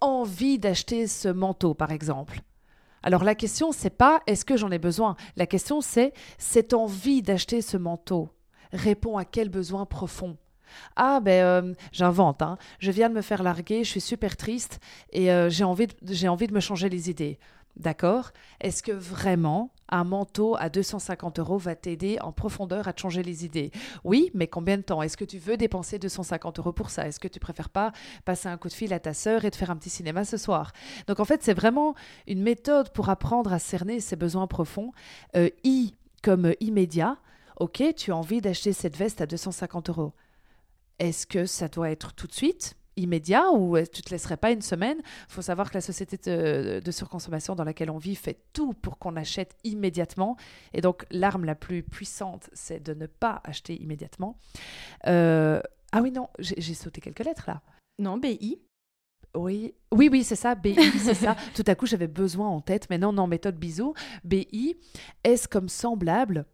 envie d'acheter ce manteau, par exemple. Alors la question, c'est pas est-ce que j'en ai besoin? La question, c'est cette envie d'acheter ce manteau répond à quel besoin profond? Ah ben j'invente, hein. je viens de me faire larguer, je suis super triste et j'ai envie, j'ai envie de me changer les idées. D'accord Est-ce que vraiment un manteau à 250 euros va t'aider en profondeur à te changer les idées? Oui, mais combien de temps? Est-ce que tu veux dépenser 250 euros pour ça? Est-ce que tu préfères pas passer un coup de fil à ta sœur et te faire un petit cinéma ce soir? Donc en fait, c'est vraiment une méthode pour apprendre à cerner ses besoins profonds. Euh, I comme immédiat. Ok, tu as envie d'acheter cette veste à 250 euros. Est-ce que ça doit être tout de suite? Immédiat ou tu te laisserais pas une semaine? Il faut savoir que la société de, surconsommation dans laquelle on vit fait tout pour qu'on achète immédiatement. Et donc l'arme la plus puissante, c'est de ne pas acheter immédiatement. Euh, ah oui, non, j'ai sauté quelques lettres là. Non, BI. Oui, oui, oui, c'est ça, BI, c'est ça. Tout à coup, j'avais besoin en tête, mais non, non, méthode bisou. BI, est-ce comme semblable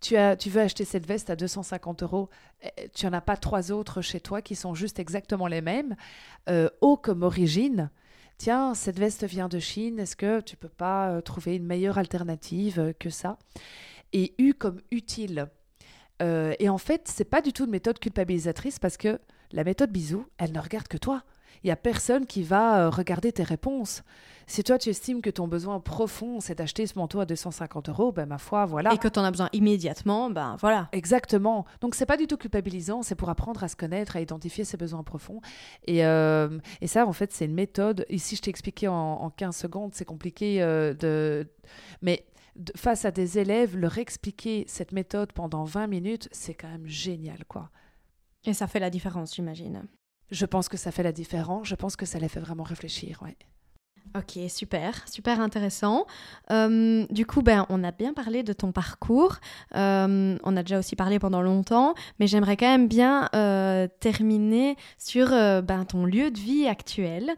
tu, as, tu veux acheter cette veste à 250 euros, eh, tu n'en as pas trois autres chez toi qui sont juste exactement les mêmes. Euh, o comme origine, tiens, cette veste vient de Chine, est-ce que tu peux pas euh, trouver une meilleure alternative euh, que ça? Et U comme utile. Euh, et en fait, c'est pas du tout une méthode culpabilisatrice parce que la méthode bisou, elle ne regarde que toi. Il n'y a personne qui va regarder tes réponses. Si toi, tu estimes que ton besoin profond, c'est d'acheter ce manteau à 250 euros, ben ma foi, voilà. Et que tu en as besoin immédiatement, ben voilà. Exactement. Donc, c'est pas du tout culpabilisant, c'est pour apprendre à se connaître, à identifier ses besoins profonds. Et, euh, et ça, en fait, c'est une méthode. Ici, je t'ai expliqué en, 15 secondes, c'est compliqué euh, de. Mais face à des élèves, leur expliquer cette méthode pendant 20 minutes, c'est quand même génial, quoi. Et ça fait la différence, j'imagine. Je pense que ça fait la différence. Je pense que ça les fait vraiment réfléchir, ouais. Ok, super, super intéressant. Euh, du coup, ben, on a bien parlé de ton parcours. Euh, on a déjà aussi parlé pendant longtemps, mais j'aimerais quand même bien euh, terminer sur ben, ton lieu de vie actuel.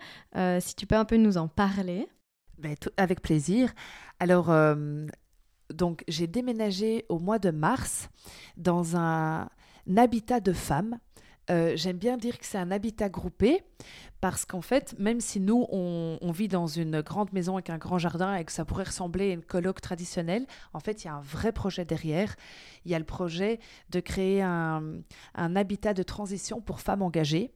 si tu peux un peu nous en parler. Ben, avec plaisir. Alors, donc, j'ai déménagé au mois de mars dans un habitat de femmes euh, j'aime bien dire que c'est un habitat groupé parce qu'en fait, même si nous, on, vit dans une grande maison avec un grand jardin et que ça pourrait ressembler à une colloque traditionnelle, en fait, il y a un vrai projet derrière. Il y a le projet de créer un, habitat de transition pour femmes engagées.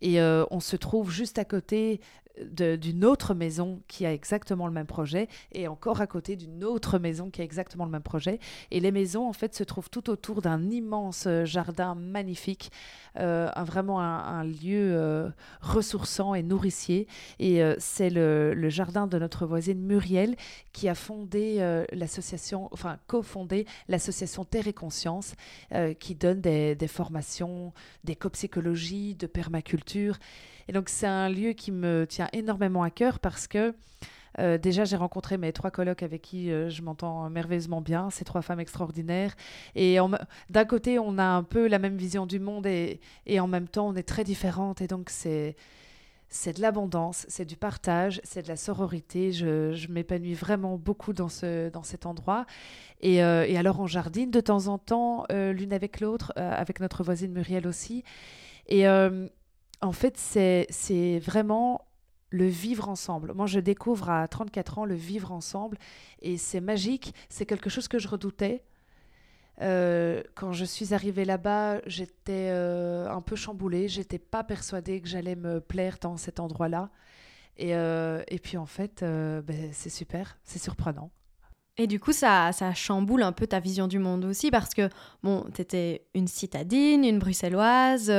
Et euh, on se trouve juste à côté d'une autre maison qui a exactement le même projet et encore à côté d'une autre maison qui a exactement le même projet. Et les maisons, en fait, se trouvent tout autour d'un immense euh, jardin magnifique, euh, un, vraiment un, lieu euh, ressourçant et nourricier. Et c'est le, jardin de notre voisine Muriel qui a fondé l'association, enfin cofondé l'association Terre et Conscience, qui donne des, des formations d'éco-psychologie, de permaculture. Et donc c'est un lieu qui me tient énormément à cœur parce que euh, déjà, j'ai rencontré mes trois colocs avec qui euh, je m'entends merveilleusement bien, ces trois femmes extraordinaires. Et d'un côté, on a un peu la même vision du monde et, en même temps, on est très différentes. Et donc, c'est c'est de l'abondance, c'est du partage, c'est de la sororité. Je, je m'épanouis vraiment beaucoup dans, ce, dans cet endroit. Et, euh, et alors, on jardine de temps en temps, l'une avec l'autre, avec notre voisine Muriel aussi. Et en fait, c'est vraiment le vivre ensemble. Moi, je découvre à 34 ans le vivre ensemble et c'est magique. C'est quelque chose que je redoutais. Euh, quand je suis arrivée là-bas, j'étais euh, un peu chamboulée. J'étais pas persuadée que j'allais me plaire dans cet endroit-là. Et, euh, et, puis en fait, ben, c'est super, c'est surprenant. Et du coup, ça, ça chamboule un peu ta vision du monde aussi parce que, bon, tu étais une citadine, une bruxelloise,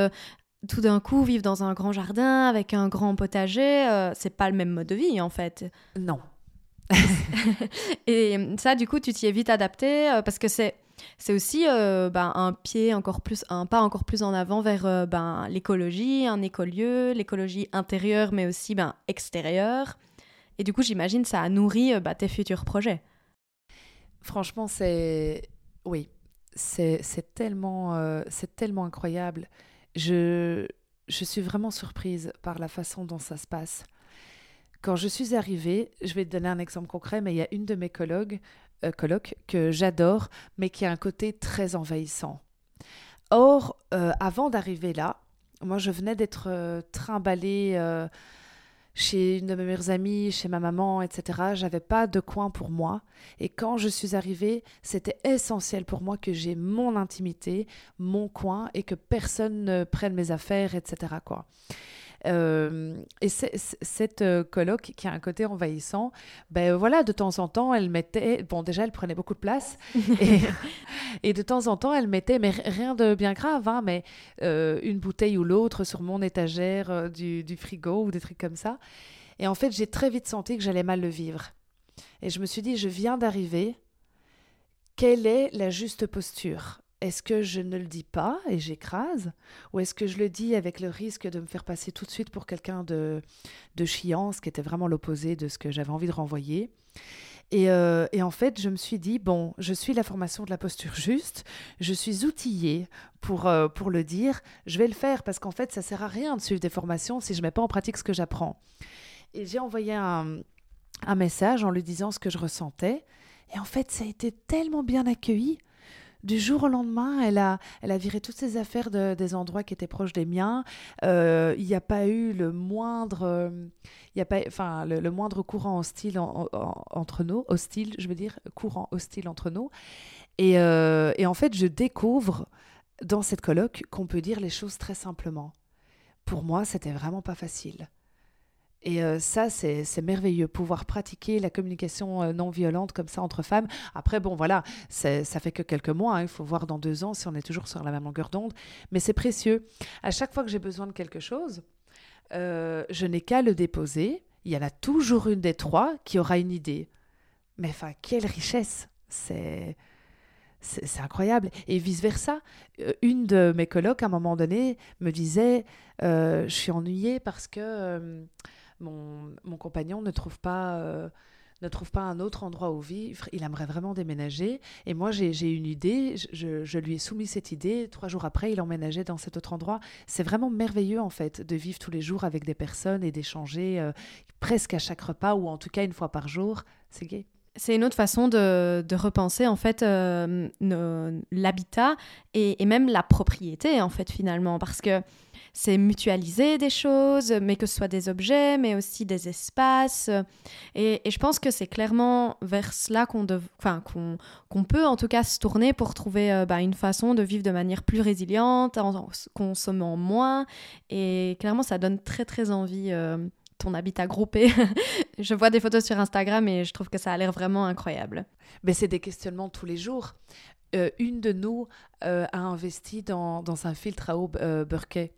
tout d'un coup vivre dans un grand jardin avec un grand potager, euh, c'est pas le même mode de vie en fait. Non. et ça, du coup, tu t'y es vite adapté euh, parce que c'est c'est aussi euh, ben, un pied encore plus, un pas encore plus en avant vers ben, l'écologie, un écolieu, l'écologie intérieure mais aussi ben, extérieure. Et du coup, j'imagine ça a nourri ben, tes futurs projets. Franchement, c'est oui, c'est tellement, c'est tellement incroyable je, je suis vraiment surprise par la façon dont ça se passe. Quand je suis arrivée, je vais te donner un exemple concret, mais il y a une de mes collègues, euh, colocs que j'adore, mais qui a un côté très envahissant. Or, euh, avant d'arriver là, moi je venais d'être euh, trimballée chez une de mes meilleures amies, chez ma maman, etc. J'avais pas de coin pour moi. Et quand je suis arrivée, c'était essentiel pour moi que j'ai mon intimité, mon coin et que personne ne prenne mes affaires, etc. Quoi. Euh, et cette euh, coloc qui a un côté envahissant, ben voilà, de temps en temps, elle mettait, bon déjà, elle prenait beaucoup de place, et, de temps en temps, elle mettait, mais rien de bien grave, hein, mais euh, une bouteille ou l'autre sur mon étagère du, du frigo ou des trucs comme ça. Et en fait, j'ai très vite senti que j'allais mal le vivre. Et je me suis dit, je viens d'arriver, quelle est la juste posture? Est-ce que je ne le dis pas et j'écrase Ou est-ce que je le dis avec le risque de me faire passer tout de suite pour quelqu'un de, de chiant, ce qui était vraiment l'opposé de ce que j'avais envie de renvoyer et, euh, et, en fait, je me suis dit, bon, je suis la formation de la posture juste, je suis outillée pour, euh, pour le dire, je vais le faire parce qu'en fait, ça sert à rien de suivre des formations si je ne mets pas en pratique ce que j'apprends. Et j'ai envoyé un, un message en lui disant ce que je ressentais. Et en fait, ça a été tellement bien accueilli du jour au lendemain, elle a, elle a viré toutes ses affaires de, des endroits qui étaient proches des miens. Euh, il n'y a pas eu le moindre, euh, a pas, enfin, le, moindre courant hostile entre nous, hostile, je veux dire, courant hostile entre nous. Et, euh, et en fait, je découvre dans cette colloque qu'on peut dire les choses très simplement. Pour moi, c'était vraiment pas facile. Et euh, ça, c'est merveilleux, pouvoir pratiquer la communication euh, non violente comme ça entre femmes. Après, bon, voilà, ça fait que quelques mois, hein, il faut voir dans deux ans si on est toujours sur la même longueur d'onde, mais c'est précieux. À chaque fois que j'ai besoin de quelque chose, euh, je n'ai qu'à le déposer. Il y en a toujours une des trois qui aura une idée. Mais enfin, quelle richesse C'est c'est incroyable. Et vice-versa, une de mes colocs, à un moment donné, me disait, je suis ennuyée parce que mon, compagnon ne trouve pas euh, ne trouve pas un autre endroit où vivre, il aimerait vraiment déménager. Et moi, j'ai une idée, je, lui ai soumis cette idée. Trois jours après, il emménageait dans cet autre endroit. C'est vraiment merveilleux, en fait, de vivre tous les jours avec des personnes et d'échanger euh, presque à chaque repas, ou en tout cas une fois par jour. C'est gai. C'est une autre façon de, de repenser en fait euh, l'habitat et, et, même la propriété en fait finalement parce que c'est mutualiser des choses, mais que ce soit des objets, mais aussi des espaces. Et, je pense que c'est clairement vers cela qu'on enfin, qu'on peut en tout cas se tourner pour trouver euh, bah, une façon de vivre de manière plus résiliente, en consommant moins. Et clairement, ça donne très très envie. Euh, ton habitat groupé. je vois des photos sur Instagram et je trouve que ça a l'air vraiment incroyable. Mais c'est des questionnements tous les jours. Euh, une de nous a investi dans, dans, un filtre à eau Burkey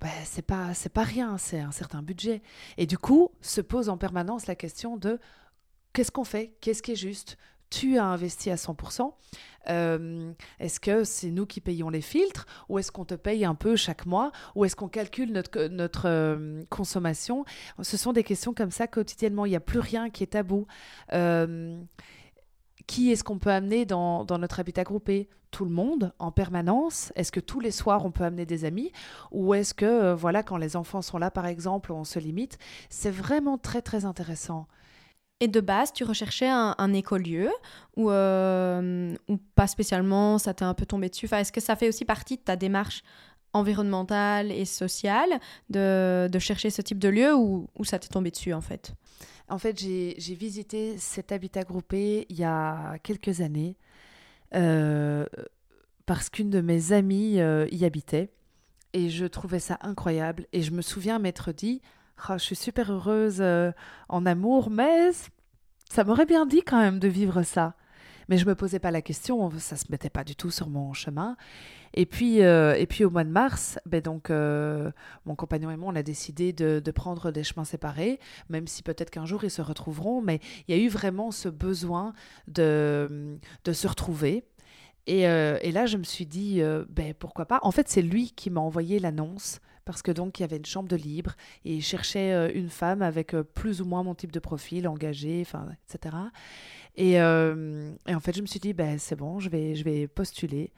bah, c'est pas c'est pas rien, c'est un certain budget. Et du coup, se pose en permanence la question de qu'est-ce qu'on fait, qu'est-ce qui est juste? tu as investi à 100% euh, Est-ce que c'est nous qui payons les filtres ou est-ce qu'on te paye un peu chaque mois ou est-ce qu'on calcule notre, notre euh, consommation? Ce sont des questions comme ça quotidiennement. Il n'y a plus rien qui est tabou. Euh, qui est-ce qu'on peut amener dans, dans, notre habitat groupé? Tout le monde en permanence? Est-ce que tous les soirs on peut amener des amis? Ou est-ce que, voilà, quand les enfants sont là par exemple, on se limite? C'est vraiment très très intéressant. Et de base, tu recherchais un, écolieu? Ou, euh, ou pas spécialement, ça t'est un peu tombé dessus? Est-ce que ça fait aussi partie de ta démarche environnementale et sociale de, de chercher ce type de lieu? Ou, ou ça t'est tombé dessus en fait? En fait, j'ai visité cet habitat groupé il y a quelques années euh, parce qu'une de mes amies euh, y habitait et je trouvais ça incroyable et je me souviens m'être dit ah, je suis super heureuse euh, en amour, mais ça m'aurait bien dit quand même de vivre ça. Mais je me posais pas la question, ça se mettait pas du tout sur mon chemin. Et puis, euh, et puis au mois de mars, ben donc, euh, mon compagnon et moi, on a décidé de, prendre des chemins séparés, même si peut-être qu'un jour ils se retrouveront. Mais il y a eu vraiment ce besoin de, de se retrouver. Et, et, là, je me suis dit, ben pourquoi pas. En fait, c'est lui qui m'a envoyé l'annonce parce que donc il y avait une chambre de libre et il cherchait euh, une femme avec euh, plus ou moins mon type de profil, engagée, enfin, etc. Euh, et, en fait, je me suis dit, ben, c'est bon, je vais, je vais postuler.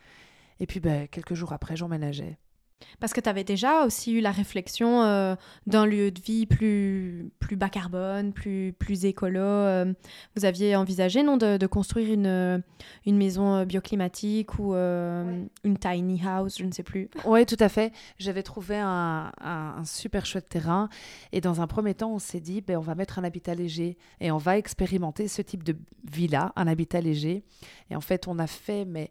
Et puis, ben, quelques jours après, j'emménageais. Parce que tu avais déjà aussi eu la réflexion euh, d'un lieu de vie plus, plus bas carbone, plus, plus écolo. Euh. vous aviez envisagé, non, de, construire une, euh, une maison bioclimatique ou une tiny house, je ne sais plus. Oui, tout à fait. J'avais trouvé un, un, super chouette terrain. Et dans un premier temps, on s'est dit, ben, on va mettre un habitat léger et on va expérimenter ce type de villa, un habitat léger. Et en fait, on a fait, mais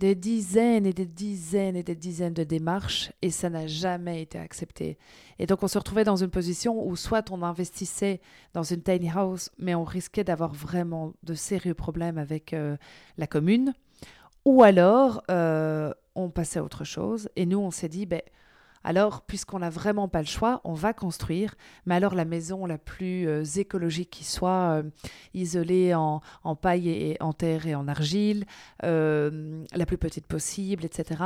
des dizaines et des dizaines et des dizaines de démarches et ça n'a jamais été accepté. Et donc on se retrouvait dans une position où soit on investissait dans une tiny house, mais on risquait d'avoir vraiment de sérieux problèmes avec euh, la commune, ou alors euh, on passait à autre chose. Et nous on s'est dit, ben, alors, puisqu'on n'a vraiment pas le choix, on va construire, mais alors la maison la plus euh, écologique qui soit, euh, isolée en, paille et en terre et en argile, euh, la plus petite possible, etc.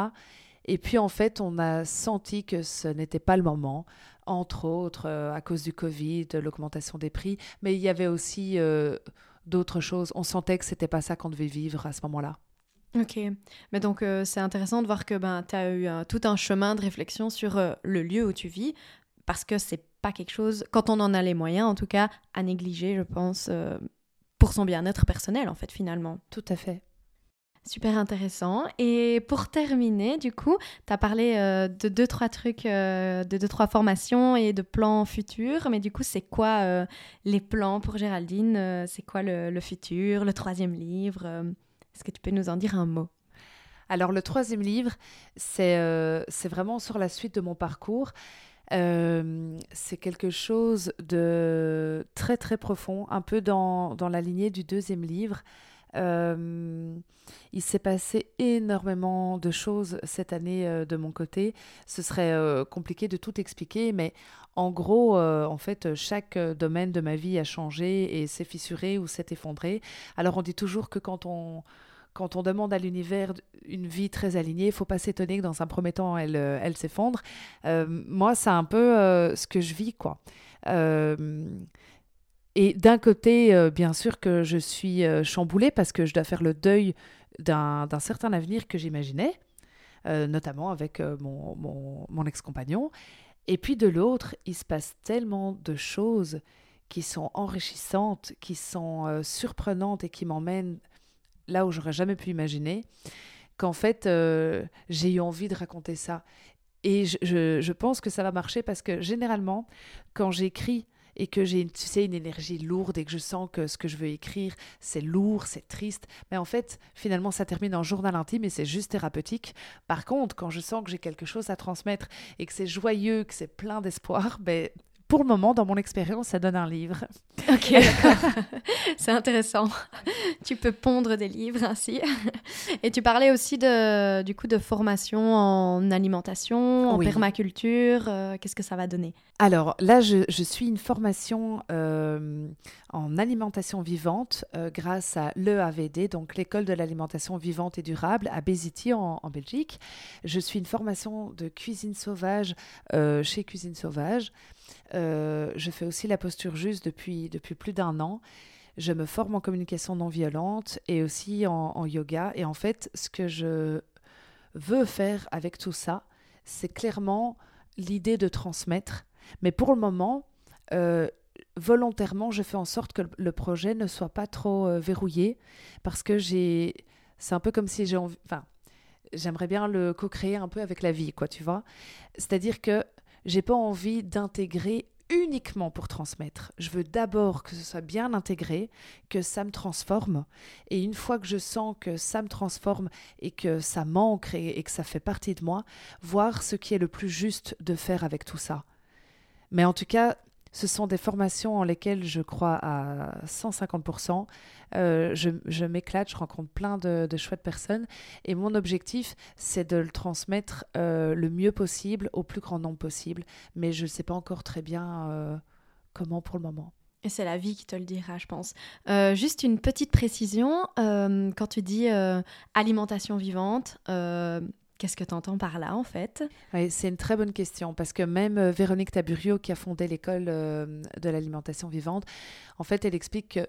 Et puis en fait, on a senti que ce n'était pas le moment, entre autres à cause du Covid, l'augmentation des prix, mais il y avait aussi d'autres choses. On sentait que c'était pas ça qu'on devait vivre à ce moment-là. Ok, mais donc euh, c'est intéressant de voir que ben, tu as eu tout un chemin de réflexion sur euh, le lieu où tu vis, parce que c'est pas quelque chose, quand on en a les moyens en tout cas, à négliger, je pense, euh, pour son bien-être personnel en fait finalement. Tout à fait. Super intéressant. Et pour terminer, du coup, tu as parlé de deux, trois trucs, de deux, trois formations et de plans futurs. Mais du coup, c'est quoi les plans pour Géraldine C'est quoi le, le, futur, le troisième livre est-ce que tu peux nous en dire un mot? Alors le troisième livre, c'est euh, vraiment sur la suite de mon parcours. Euh, c'est quelque chose de très très profond, un peu dans, dans la lignée du deuxième livre. Euh, il s'est passé énormément de choses cette année de mon côté. Ce serait compliqué de tout expliquer, mais en gros, en fait, chaque domaine de ma vie a changé et s'est fissuré ou s'est effondré. Alors on dit toujours que quand on quand on demande à l'univers une vie très alignée, il faut pas s'étonner que dans un premier temps, elle, euh, elle s'effondre. Euh, moi, c'est un peu euh, ce que je vis, quoi. Et d'un côté, bien sûr que je suis chamboulée parce que je dois faire le deuil d'un certain avenir que j'imaginais, notamment avec mon, ex-compagnon. Et puis de l'autre, il se passe tellement de choses qui sont enrichissantes, qui sont surprenantes et qui m'emmènent là où j'aurais jamais pu imaginer, qu'en fait, euh, j'ai eu envie de raconter ça. Et je, pense que ça va marcher parce que généralement, quand j'écris et que j'ai, tu sais, une énergie lourde et que je sens que ce que je veux écrire, c'est lourd, c'est triste, mais en fait, finalement, ça termine en journal intime et c'est juste thérapeutique. Par contre, quand je sens que j'ai quelque chose à transmettre et que c'est joyeux, que c'est plein d'espoir, ben, pour le moment, dans mon expérience, ça donne un livre. Ok, d'accord. C'est intéressant. Tu peux pondre des livres ainsi. Et tu parlais aussi de, du coup de formation en alimentation, en permaculture. Euh, qu'est-ce que ça va donner? Alors là, je, suis une formation euh, en alimentation vivante euh, grâce à l'EAVD, donc l'école de l'alimentation vivante et durable à Béziti en, en, Belgique. Je suis une formation de cuisine sauvage chez Cuisine Sauvage. Euh, je fais aussi la posture juste depuis, depuis plus d'un an. Je me forme en communication non violente et aussi en, yoga. Et en fait, ce que je veux faire avec tout ça, c'est clairement l'idée de transmettre. Mais pour le moment, euh, volontairement, je fais en sorte que le projet ne soit pas trop euh, verrouillé parce que j'ai. C'est un peu comme si j'ai envie. Enfin, j'aimerais bien le co-créer un peu avec la vie, quoi, tu vois. C'est-à-dire que j'ai pas envie d'intégrer uniquement pour transmettre. Je veux d'abord que ce soit bien intégré, que ça me transforme. Et une fois que je sens que ça me transforme et que ça m'ancre et, que ça fait partie de moi, voir ce qui est le plus juste de faire avec tout ça. Mais en tout cas, ce sont des formations en lesquelles je crois à 150%. Euh, je, m'éclate, je rencontre plein de, chouettes personnes. Et mon objectif, c'est de le transmettre euh, le mieux possible, au plus grand nombre possible. Mais je ne sais pas encore très bien euh, comment pour le moment. Et c'est la vie qui te le dira, je pense. juste une petite précision, quand tu dis alimentation vivante, Qu'est-ce que tu entends par là, en fait? C'est une très bonne question, parce que même euh, Véronique Taburio, qui a fondé l'école euh, de l'alimentation vivante, en fait, elle explique que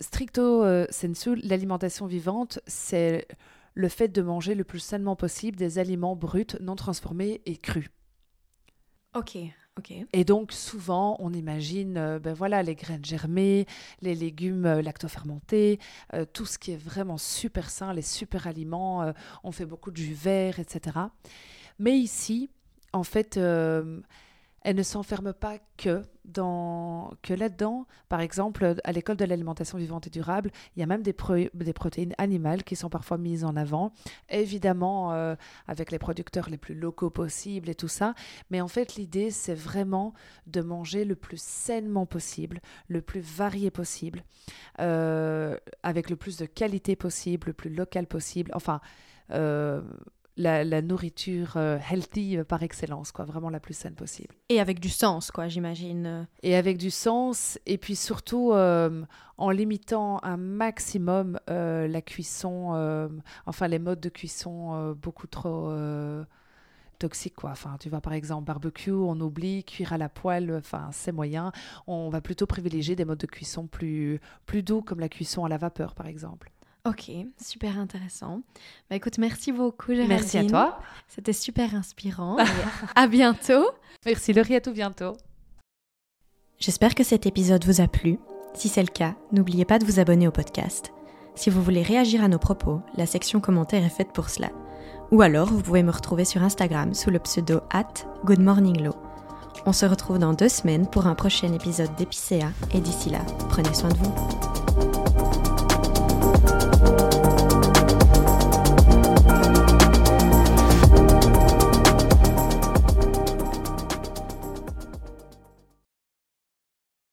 stricto euh, sensu, l'alimentation vivante, c'est le fait de manger le plus sainement possible des aliments bruts, non transformés et crus. Ok, et donc, souvent, on imagine euh, ben voilà, les graines germées, les légumes euh, lactofermentés, euh, tout ce qui est vraiment super sain, les super aliments. on fait beaucoup de jus vert, etc. Mais ici, en fait, elle ne s'enferme pas que dans que là-dedans. Par exemple, à l'école de l'alimentation vivante et durable, il y a même des, des protéines animales qui sont parfois mises en avant, évidemment euh, avec les producteurs les plus locaux possibles et tout ça. Mais en fait, l'idée, c'est vraiment de manger le plus sainement possible, le plus varié possible, euh, avec le plus de qualité possible, le plus local possible. Enfin. Euh, la, nourriture euh, healthy euh, par excellence, quoi, vraiment la plus saine possible. Et avec du sens, quoi, j'imagine. Et avec du sens, et puis surtout euh, en limitant un maximum la cuisson, enfin les modes de cuisson beaucoup trop toxiques, quoi. Enfin, tu vois, par exemple, barbecue, on oublie, cuire à la poêle, enfin, c'est moyen. On va plutôt privilégier des modes de cuisson plus, plus doux, comme la cuisson à la vapeur, par exemple. Ok, super intéressant. Bah écoute, merci beaucoup Géraldine. Merci à toi. C'était super inspirant. à bientôt. Merci Laurie, à tout bientôt. J'espère que cet épisode vous a plu. Si c'est le cas, n'oubliez pas de vous abonner au podcast. Si vous voulez réagir à nos propos, la section commentaires est faite pour cela. Ou alors, vous pouvez me retrouver sur Instagram sous le pseudo at goodmorninglow. On se retrouve dans deux semaines pour un prochain épisode d'Épicéa et d'ici là, prenez soin de vous.